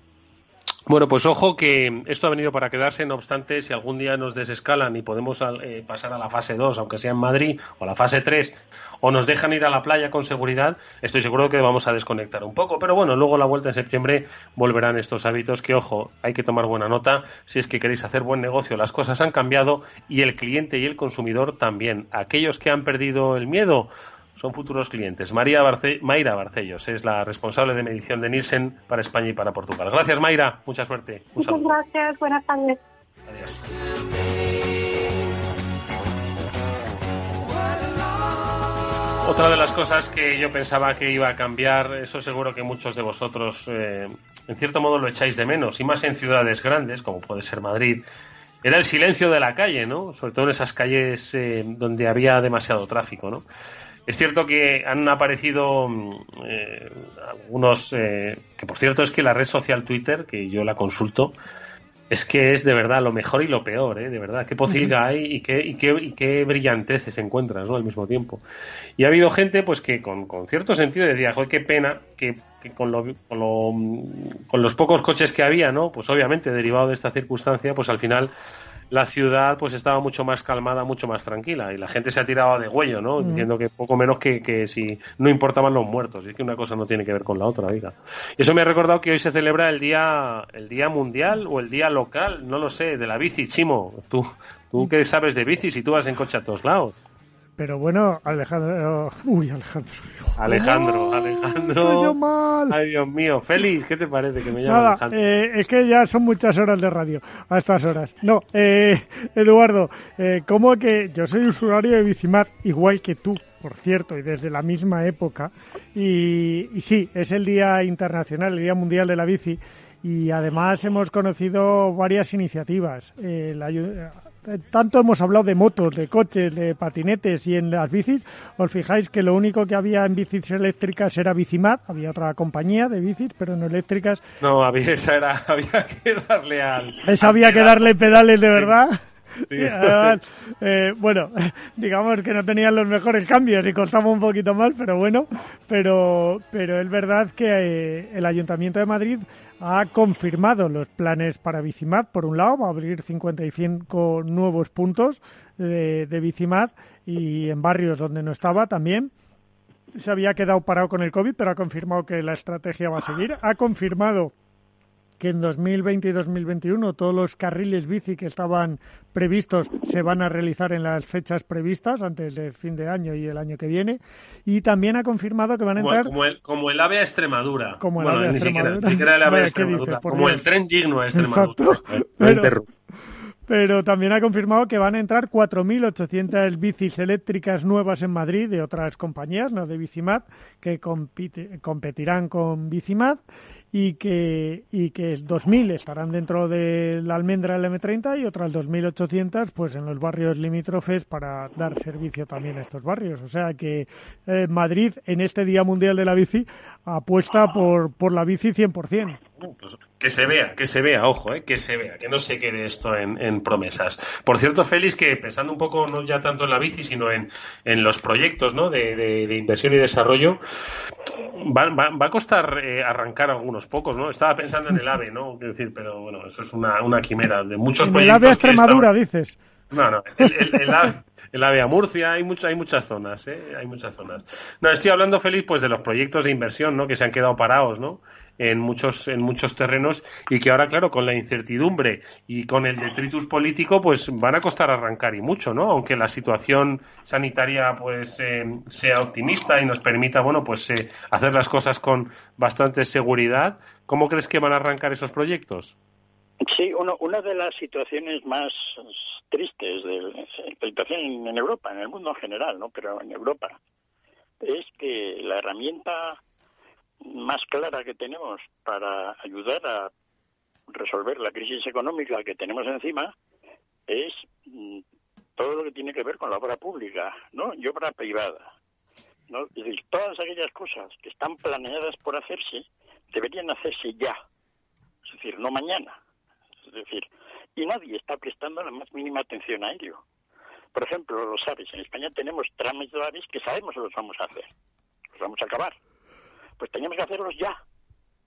Bueno, pues ojo que esto ha venido para quedarse, no obstante, si algún día nos desescalan y podemos eh, pasar a la fase 2, aunque sea en Madrid, o la fase 3, o nos dejan ir a la playa con seguridad, estoy seguro que vamos a desconectar un poco. Pero bueno, luego la vuelta en septiembre volverán estos hábitos que, ojo, hay que tomar buena nota. Si es que queréis hacer buen negocio, las cosas han cambiado y el cliente y el consumidor también. Aquellos que han perdido el miedo, son futuros clientes. María Mayra Barcellos es la responsable de medición de Nielsen para España y para Portugal. Gracias, Mayra. Mucha suerte. Muchas gracias. Buenas tardes. Otra de las cosas que yo pensaba que iba a cambiar, eso seguro que muchos de vosotros, eh, en cierto modo, lo echáis de menos, y más en ciudades grandes, como puede ser Madrid, era el silencio de la calle, ¿no? Sobre todo en esas calles eh, donde había demasiado tráfico, ¿no? Es cierto que han aparecido mm, eh, algunos, eh, que por cierto es que la red social Twitter, que yo la consulto, es que es de verdad lo mejor y lo peor, ¿eh? de verdad. Qué posibilidad hay y qué, y qué, y qué brillanteces encuentras ¿no? al mismo tiempo. Y ha habido gente pues que con, cierto sentido decía, joder, qué pena que, con, lo, con, lo, con los pocos coches que había, ¿no? pues obviamente derivado de esta circunstancia, pues al final la ciudad pues estaba mucho más calmada, mucho más tranquila y la gente se ha tirado de huello, ¿no? Mm. Diciendo que poco menos que, que, si no importaban los muertos, y es que una cosa no tiene que ver con la otra, diga. Y eso me ha recordado que hoy se celebra el día el día mundial o el día local, no lo sé, de la bici, Chimo. Tú tú qué sabes de bicis y tú vas en coche a todos lados. Pero bueno, Alejandro. Uy, Alejandro. Alejandro, Alejandro. mal. Ay, Dios mío. Félix, ¿qué te parece que me llama Nada, Alejandro? eh, es que ya son muchas horas de radio a estas horas. No, eh, Eduardo, eh, ¿cómo que yo soy usuario de Bicimat igual que tú? Por cierto, y desde la misma época. Y, y sí, es el Día Internacional, el Día Mundial de la Bici. Y además hemos conocido varias iniciativas. Eh, la tanto hemos hablado de motos, de coches, de patinetes y en las bicis. Os fijáis que lo único que había en bicis eléctricas era Bicimat. Había otra compañía de bicis, pero no eléctricas. No, había, esa era, había que darle al. Esa al había que pedal. darle pedales de verdad. Sí. Además, eh, bueno, digamos que no tenían los mejores cambios y costaba un poquito más, pero bueno, pero, pero es verdad que eh, el Ayuntamiento de Madrid ha confirmado los planes para Bicimat. Por un lado, va a abrir 55 nuevos puntos de, de Bicimat y en barrios donde no estaba también. Se había quedado parado con el COVID, pero ha confirmado que la estrategia va a seguir. Ha confirmado que en 2020 y 2021 todos los carriles bici que estaban previstos se van a realizar en las fechas previstas antes del fin de año y el año que viene. Y también ha confirmado que van a entrar como el, como el AVE a Extremadura. Como el Bueno, AVE a ni siquiera- Extremadura. Ni siquiera el AVE a Bueno, ¿qué Extremadura. dice? Por como Dios. el tren digno a Extremadura. Exacto. Pero- también ha confirmado que van a entrar 4.800 bicis eléctricas nuevas en Madrid de otras compañías, no de Bicimat, que compite- competirán con Bicimat y que, y que 2.000 estarán dentro de la almendra del M30 y otras 2.800 pues en los barrios limítrofes para dar servicio también a estos barrios. O sea que eh, Madrid en este Día Mundial de la Bici apuesta por, por la bici 100%. Pues que se vea, que se vea, ojo, eh, que se vea, que no se quede esto en, promesas. Por cierto, Félix, que pensando un poco no ya tanto en la bici, sino en, en los proyectos ¿no? de- de inversión y desarrollo, va, va- va a costar eh, arrancar algunos pocos, ¿no? Estaba pensando en el AVE, ¿no? Quiero decir, pero bueno, eso es una, una quimera de muchos En el proyectos. AVE Extremadura, estaban- dices. No, no, el, el, el ave, a Murcia, hay, mucho, hay muchas zonas, ¿eh? Hay muchas zonas. No, estoy hablando, Félix, pues de los proyectos de inversión, ¿no? Que se han quedado parados, ¿no? En muchos, en muchos terrenos y que ahora, claro, con la incertidumbre y con el detritus político, pues van a costar arrancar y mucho, ¿no? Aunque la situación sanitaria, pues, eh, sea optimista y nos permita, bueno, pues, eh, hacer las cosas con bastante seguridad. ¿Cómo crees que van a arrancar esos proyectos? Sí, uno, una de las situaciones más tristes de la situación en Europa, en el mundo en general, ¿no? Pero en Europa, es que la herramienta más clara que tenemos para ayudar a resolver la crisis económica que tenemos encima es mm, todo lo que tiene que ver con la obra pública, ¿no? Y obra privada. ¿no? Es decir, todas aquellas cosas que están planeadas por hacerse deberían hacerse ya. Es decir, no mañana. Es decir, y nadie está prestando la más mínima atención a ello. Por ejemplo, lo sabes, en España tenemos tramos de aves que sabemos que los vamos a hacer, los vamos a acabar. Pues tenemos que hacerlos ya,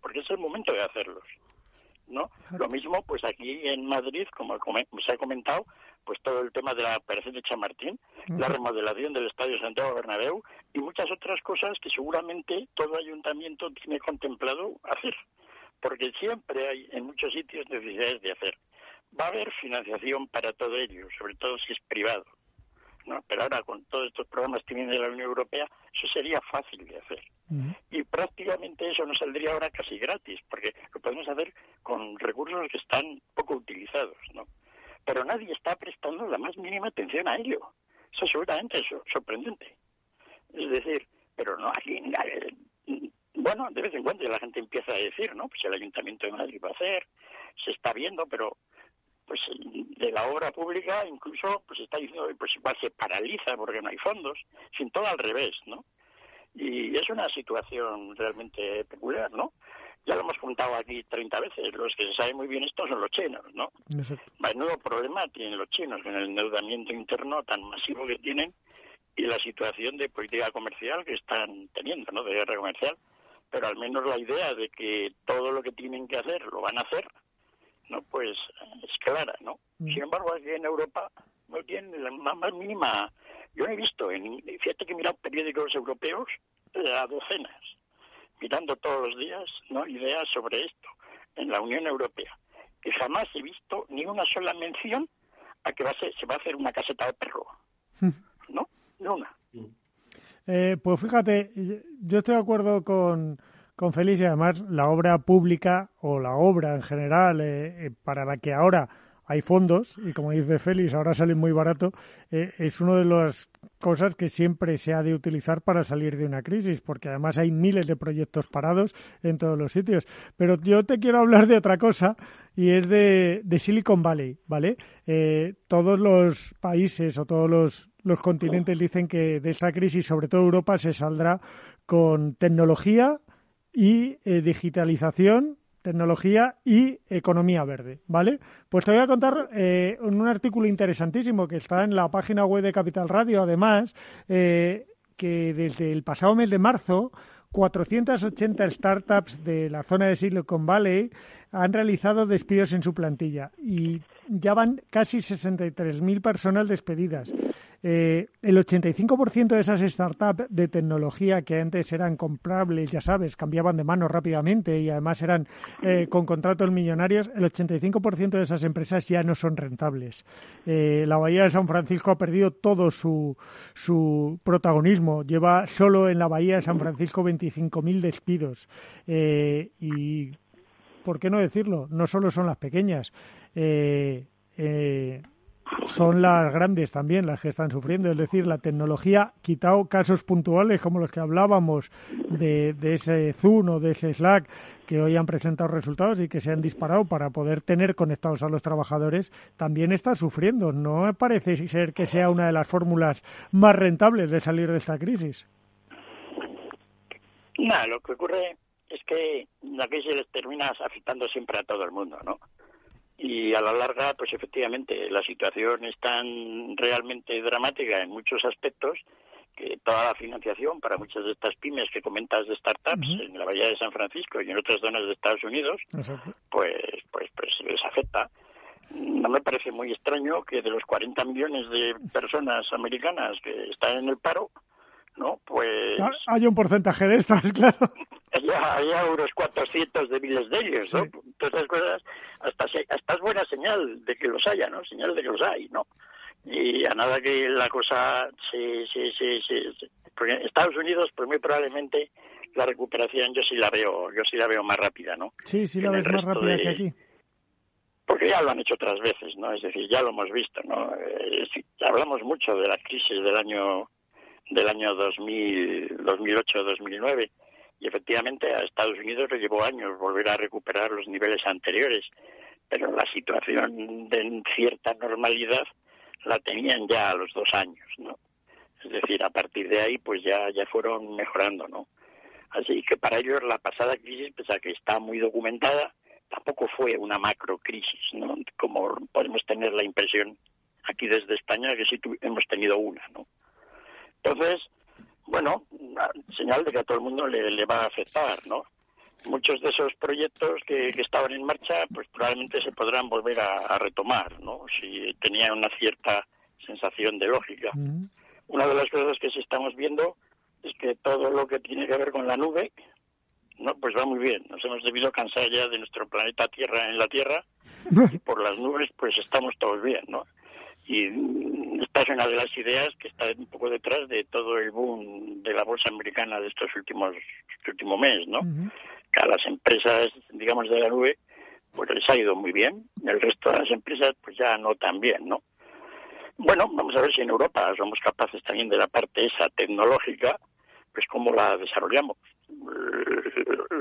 porque es el momento de hacerlos. ¿no? Lo mismo, pues aquí en Madrid, como se ha comentado, pues todo el tema de la operación de Chamartín, la remodelación del Estadio Santiago Bernabéu y muchas otras cosas que seguramente todo ayuntamiento tiene contemplado hacer, porque siempre hay en muchos sitios necesidades de hacer. Va a haber financiación para todo ello, sobre todo si es privado. ¿no? Pero ahora con todos estos programas que vienen de la Unión Europea, eso sería fácil de hacer. Y prácticamente eso nos saldría ahora casi gratis, porque lo podemos hacer con recursos que están poco utilizados, ¿no? Pero nadie está prestando la más mínima atención a ello. Eso seguramente es sorprendente. Es decir, pero no eh, bueno, de vez en cuando la gente empieza a decir, ¿no? Pues el Ayuntamiento de Madrid va a hacer, se está viendo, pero pues de la obra pública incluso pues está diciendo pues igual se paraliza porque no hay fondos, sin todo al revés, ¿no? Y es una situación realmente peculiar, ¿no? Ya lo hemos contado aquí 30 veces, los que se saben muy bien esto son los chinos, ¿no? Menudo problema tienen los chinos con el endeudamiento interno tan masivo que tienen y la situación de política comercial que están teniendo, ¿no? De guerra comercial. Pero al menos la idea de que todo lo que tienen que hacer lo van a hacer, ¿no? Pues es clara, ¿no? Sin embargo, aquí en Europa no tienen la más, más mínima... Yo he visto, en, fíjate que he mirado periódicos europeos eh, a docenas, mirando todos los días no ideas sobre esto en la Unión Europea, que jamás he visto ni una sola mención a que va a ser- se va a hacer una caseta de perro. ¿No? Ni una. Eh, pues fíjate, yo estoy de acuerdo con, con y además la obra pública o la obra en general eh, eh, para la que ahora hay fondos y como dice Félix, ahora sale muy barato, eh, es una de las cosas que siempre se ha de utilizar para salir de una crisis, porque además hay miles de proyectos parados en todos los sitios. Pero yo te quiero hablar de otra cosa y es de, Silicon Valley, ¿vale? Eh, todos los países o todos los, los continentes dicen que de esta crisis, sobre todo Europa, se saldrá con tecnología y eh, digitalización tecnología y economía verde, ¿vale? Pues te voy a contar eh, un artículo interesantísimo que está en la página web de Capital Radio, además, eh, que desde el pasado mes de marzo 480 startups de la zona de Silicon Valley han realizado despidos en su plantilla y ya van casi 63.000 personas despedidas. Eh, el 85% de esas startups de tecnología que antes eran comprables, ya sabes, cambiaban de mano rápidamente y además eran eh, con contratos millonarios, el 85% de esas empresas ya no son rentables. Eh, la Bahía de San Francisco ha perdido todo su, su protagonismo. Lleva solo en la Bahía de San Francisco 25.000 despidos. y, ¿por qué no decirlo? No solo son las pequeñas. Eh, eh, son las grandes también las que están sufriendo. Es decir, la tecnología, quitado casos puntuales como los que hablábamos de, ese Zoom o de ese Slack, que hoy han presentado resultados y que se han disparado para poder tener conectados a los trabajadores, también está sufriendo. No parece ser que sea una de las fórmulas más rentables de salir de esta crisis. No, lo que ocurre es que la crisis les termina afectando siempre a todo el mundo, ¿no? y a la larga, pues efectivamente, la situación es tan realmente dramática en muchos aspectos que toda la financiación para muchas de estas pymes que comentas de startups en la Bahía de San Francisco y en otras zonas de Estados Unidos, pues, pues, pues les afecta. No me parece muy extraño que de los 40 millones de personas americanas que están en el paro, ¿no? Pues... Hay un porcentaje de estas, claro. Hay, unos cuantos cientos de miles de ellos, ¿no? Todas esas cosas, hasta, hasta es buena señal de que los haya, ¿no? Señal de que los hay, ¿no? Y a nada que la cosa se... se, se, porque en Estados Unidos, pues muy probablemente la recuperación yo sí la veo, yo sí la veo más rápida, ¿no? Sí, sí la ves más rápida que aquí porque ya lo han hecho otras veces, ¿no? Es decir, ya lo hemos visto, ¿no? Eh, hablamos mucho de la crisis del año del año 2000, 2008-2009 y efectivamente a Estados Unidos le llevó años volver a recuperar los niveles anteriores, pero la situación de cierta normalidad la tenían ya a los dos años, ¿no? Es decir, a partir de ahí pues ya, ya fueron mejorando, ¿no? Así que para ellos la pasada crisis, pese a que está muy documentada, tampoco fue una macro crisis, ¿no? Como podemos tener la impresión aquí desde España que sí hemos tenido una, ¿no? Entonces, bueno, señal de que a todo el mundo le, va a afectar, ¿no? Muchos de esos proyectos que, estaban en marcha, pues probablemente se podrán volver a, retomar, ¿no? Si tenía una cierta sensación de lógica. Una de las cosas que sí estamos viendo es que todo lo que tiene que ver con la nube, no, pues va muy bien. Nos hemos debido cansar ya de nuestro planeta Tierra en la Tierra y por las nubes, pues estamos todos bien, ¿no? Y esta es una de las ideas que está un poco detrás de todo el boom de la bolsa americana de estos últimos este último mes, ¿no? Que a las empresas, digamos, de la nube, pues les ha ido muy bien. El resto de las empresas, pues ya no tan bien, ¿no? Bueno, vamos a ver si en Europa somos capaces también de la parte esa tecnológica, pues cómo la desarrollamos.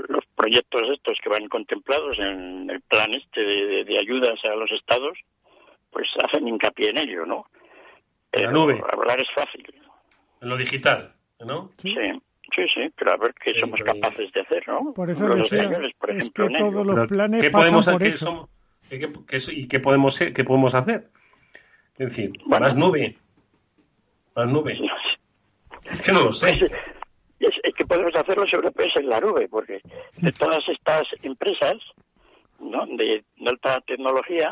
Los proyectos estos que van contemplados en el plan este de ayudas a los estados, pues hacen hincapié en ello, ¿no? En la nube. Hablar es fácil. En lo digital, ¿no? Sí. Sí, sí, pero a ver qué somos capaces de hacer, ¿no? Por eso los españoles, por ejemplo, que todos los planes ¿qué podemos, por eso. ¿Y qué podemos, qué podemos hacer? En fin, más nube. Más nube. Es que no lo sé. Es, es, que podemos hacer los europeos en la nube, porque de todas estas empresas ¿no? de alta tecnología,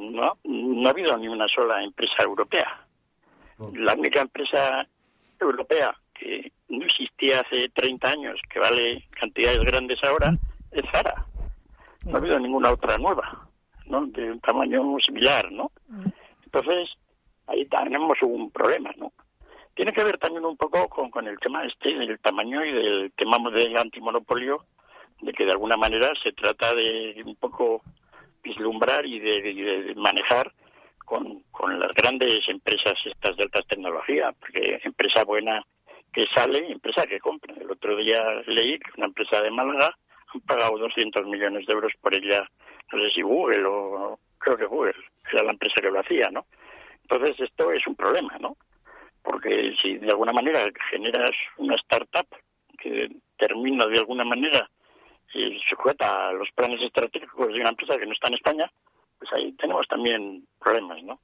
no, no ha habido ni una sola empresa europea. La única empresa europea que no existía hace 30 años, que vale cantidades grandes ahora, es Zara. No ha habido ninguna otra nueva, ¿no? De un tamaño similar, ¿no? Entonces, ahí tenemos un problema, ¿no? tiene que ver también un poco con, con el tema este del tamaño y del tema del antimonopolio, de que de alguna manera se trata de un poco vislumbrar y de, manejar con, con, las grandes empresas estas de alta tecnología, porque empresa buena que sale, empresa que compra. El otro día leí que una empresa de Málaga han pagado 200 millones de euros por ella, no sé si Google o creo que Google, era la empresa que lo hacía, ¿no? Entonces esto es un problema, ¿no? Porque si de alguna manera generas una startup que termina de alguna manera y sujeta a los planes estratégicos de una empresa que no está en España, pues ahí tenemos también problemas, ¿no?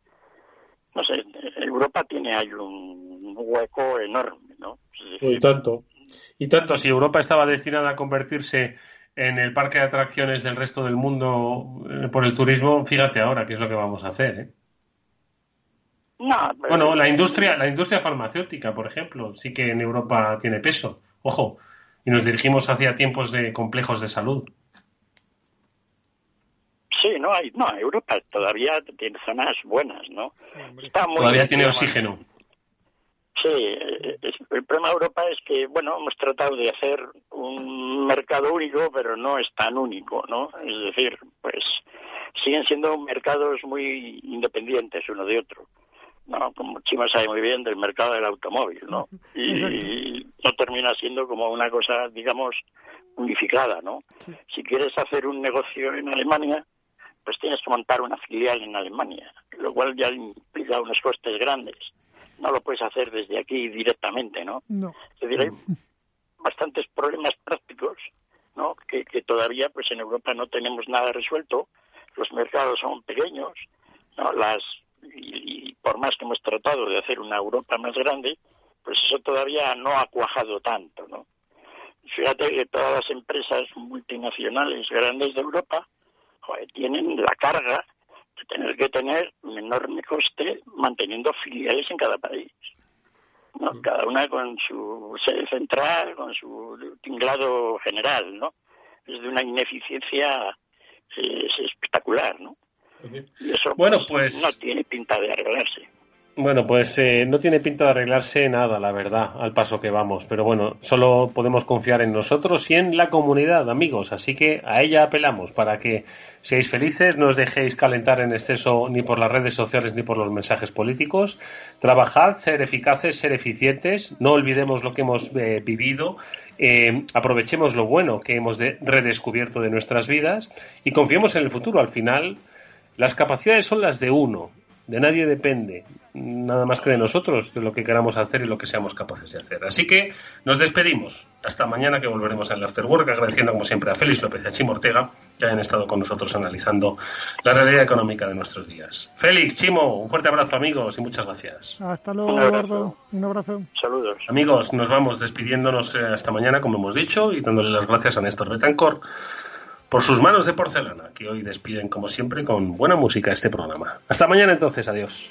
No sé, Europa tiene ahí un hueco enorme, ¿no? y tanto. Y tanto, si Europa estaba destinada a convertirse en el parque de atracciones del resto del mundo eh, por el turismo, fíjate ahora qué es lo que vamos a hacer, ¿eh? bueno, la industria, la industria farmacéutica, por ejemplo, sí que en Europa tiene peso. Ojo, y nos dirigimos hacia tiempos de complejos de salud. Sí, no hay, no, Europa todavía tiene zonas buenas, ¿no? todavía tiene oxígeno. Sí, el problema de Europa es que, bueno, hemos tratado de hacer un mercado único, pero no es tan único, ¿no? Es decir, pues siguen siendo mercados muy independientes uno de otro. ¿No? Como Chima sabe muy bien del mercado del automóvil, ¿no? Y, no termina siendo como una cosa, digamos, unificada, ¿no? Si quieres hacer un negocio en Alemania, pues tienes que montar una filial en Alemania, lo cual ya implica unos costes grandes. No lo puedes hacer desde aquí directamente, ¿no? no. Es decir, hay bastantes problemas prácticos, ¿no? Que, que todavía, pues en Europa no tenemos nada resuelto. Los mercados son pequeños, ¿no? Las y, por más que hemos tratado de hacer una Europa más grande, pues eso todavía no ha cuajado tanto, ¿no? Fíjate que todas las empresas multinacionales grandes de Europa tienen la carga de tener que tener un enorme coste manteniendo filiales en cada país. ¿no? Mm. Cada una con su sede central, con su tinglado general, ¿no? Es de una ineficiencia eh, espectacular, ¿no? Bueno, pues no tiene pinta de arreglarse. Bueno, pues eh, no tiene pinta de arreglarse nada, la verdad, al paso que vamos. Pero bueno, solo podemos confiar en nosotros y en la comunidad, amigos. Así que a ella apelamos para que seáis felices, no os dejéis calentar en exceso ni por las redes sociales ni por los mensajes políticos. Trabajad, ser eficaces, ser eficientes. No olvidemos lo que hemos eh, vivido. Eh, aprovechemos lo bueno que hemos redescubierto de nuestras vidas y confiemos en el futuro. Al final las capacidades son las de uno, de nadie depende, nada más que de nosotros, de lo que queramos hacer y lo que seamos capaces de hacer. Así que nos despedimos. Hasta mañana que volveremos en el Afterwork, agradeciendo como siempre a Félix López y a Chimo Ortega que hayan estado con nosotros analizando la realidad económica de nuestros días. Félix, Chimo, un fuerte abrazo amigos y muchas gracias. Hasta luego, Eduardo. Un abrazo. Saludos. Amigos, nos vamos despidiéndonos eh, hasta mañana, como hemos dicho, y dándole las gracias a Néstor Betancor por sus manos de porcelana, que hoy despiden como siempre con buena música este programa. Hasta mañana entonces, adiós.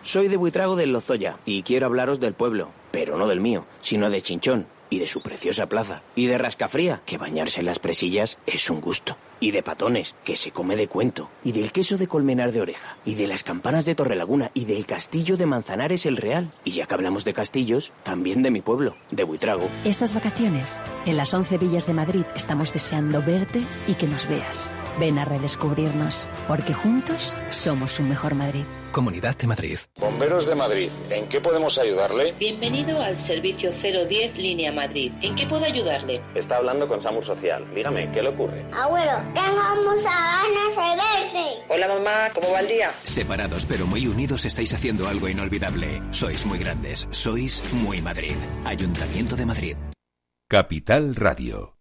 Soy de Buitrago del Lozoya y quiero hablaros del pueblo, pero no del mío, sino de Chinchón y de su preciosa plaza. Y de Rascafría, que bañarse en las presillas es un gusto. Y de Patones, que se come de cuento. Y del queso de Colmenar de Oreja. Y de las campanas de Torrelaguna. Y del castillo de Manzanares el Real. Y ya que hablamos de castillos, también de mi pueblo, de Buitrago. Estas vacaciones, en las 11 villas de Madrid, estamos deseando verte y que nos veas. Ven a redescubrirnos, porque juntos somos un mejor Madrid. Comunidad de Madrid. Bomberos de Madrid, ¿en qué podemos ayudarle? Bienvenido al servicio 010 Línea Madrid. ¿En qué puedo ayudarle? Está hablando con Samu Social. Dígame, ¿qué le ocurre? Abuelo, tengo muchas ganas de verte. Hola mamá, ¿cómo va el día? Separados pero muy unidos estáis haciendo algo inolvidable. Sois muy grandes, sois muy Madrid. Ayuntamiento de Madrid. Capital Radio.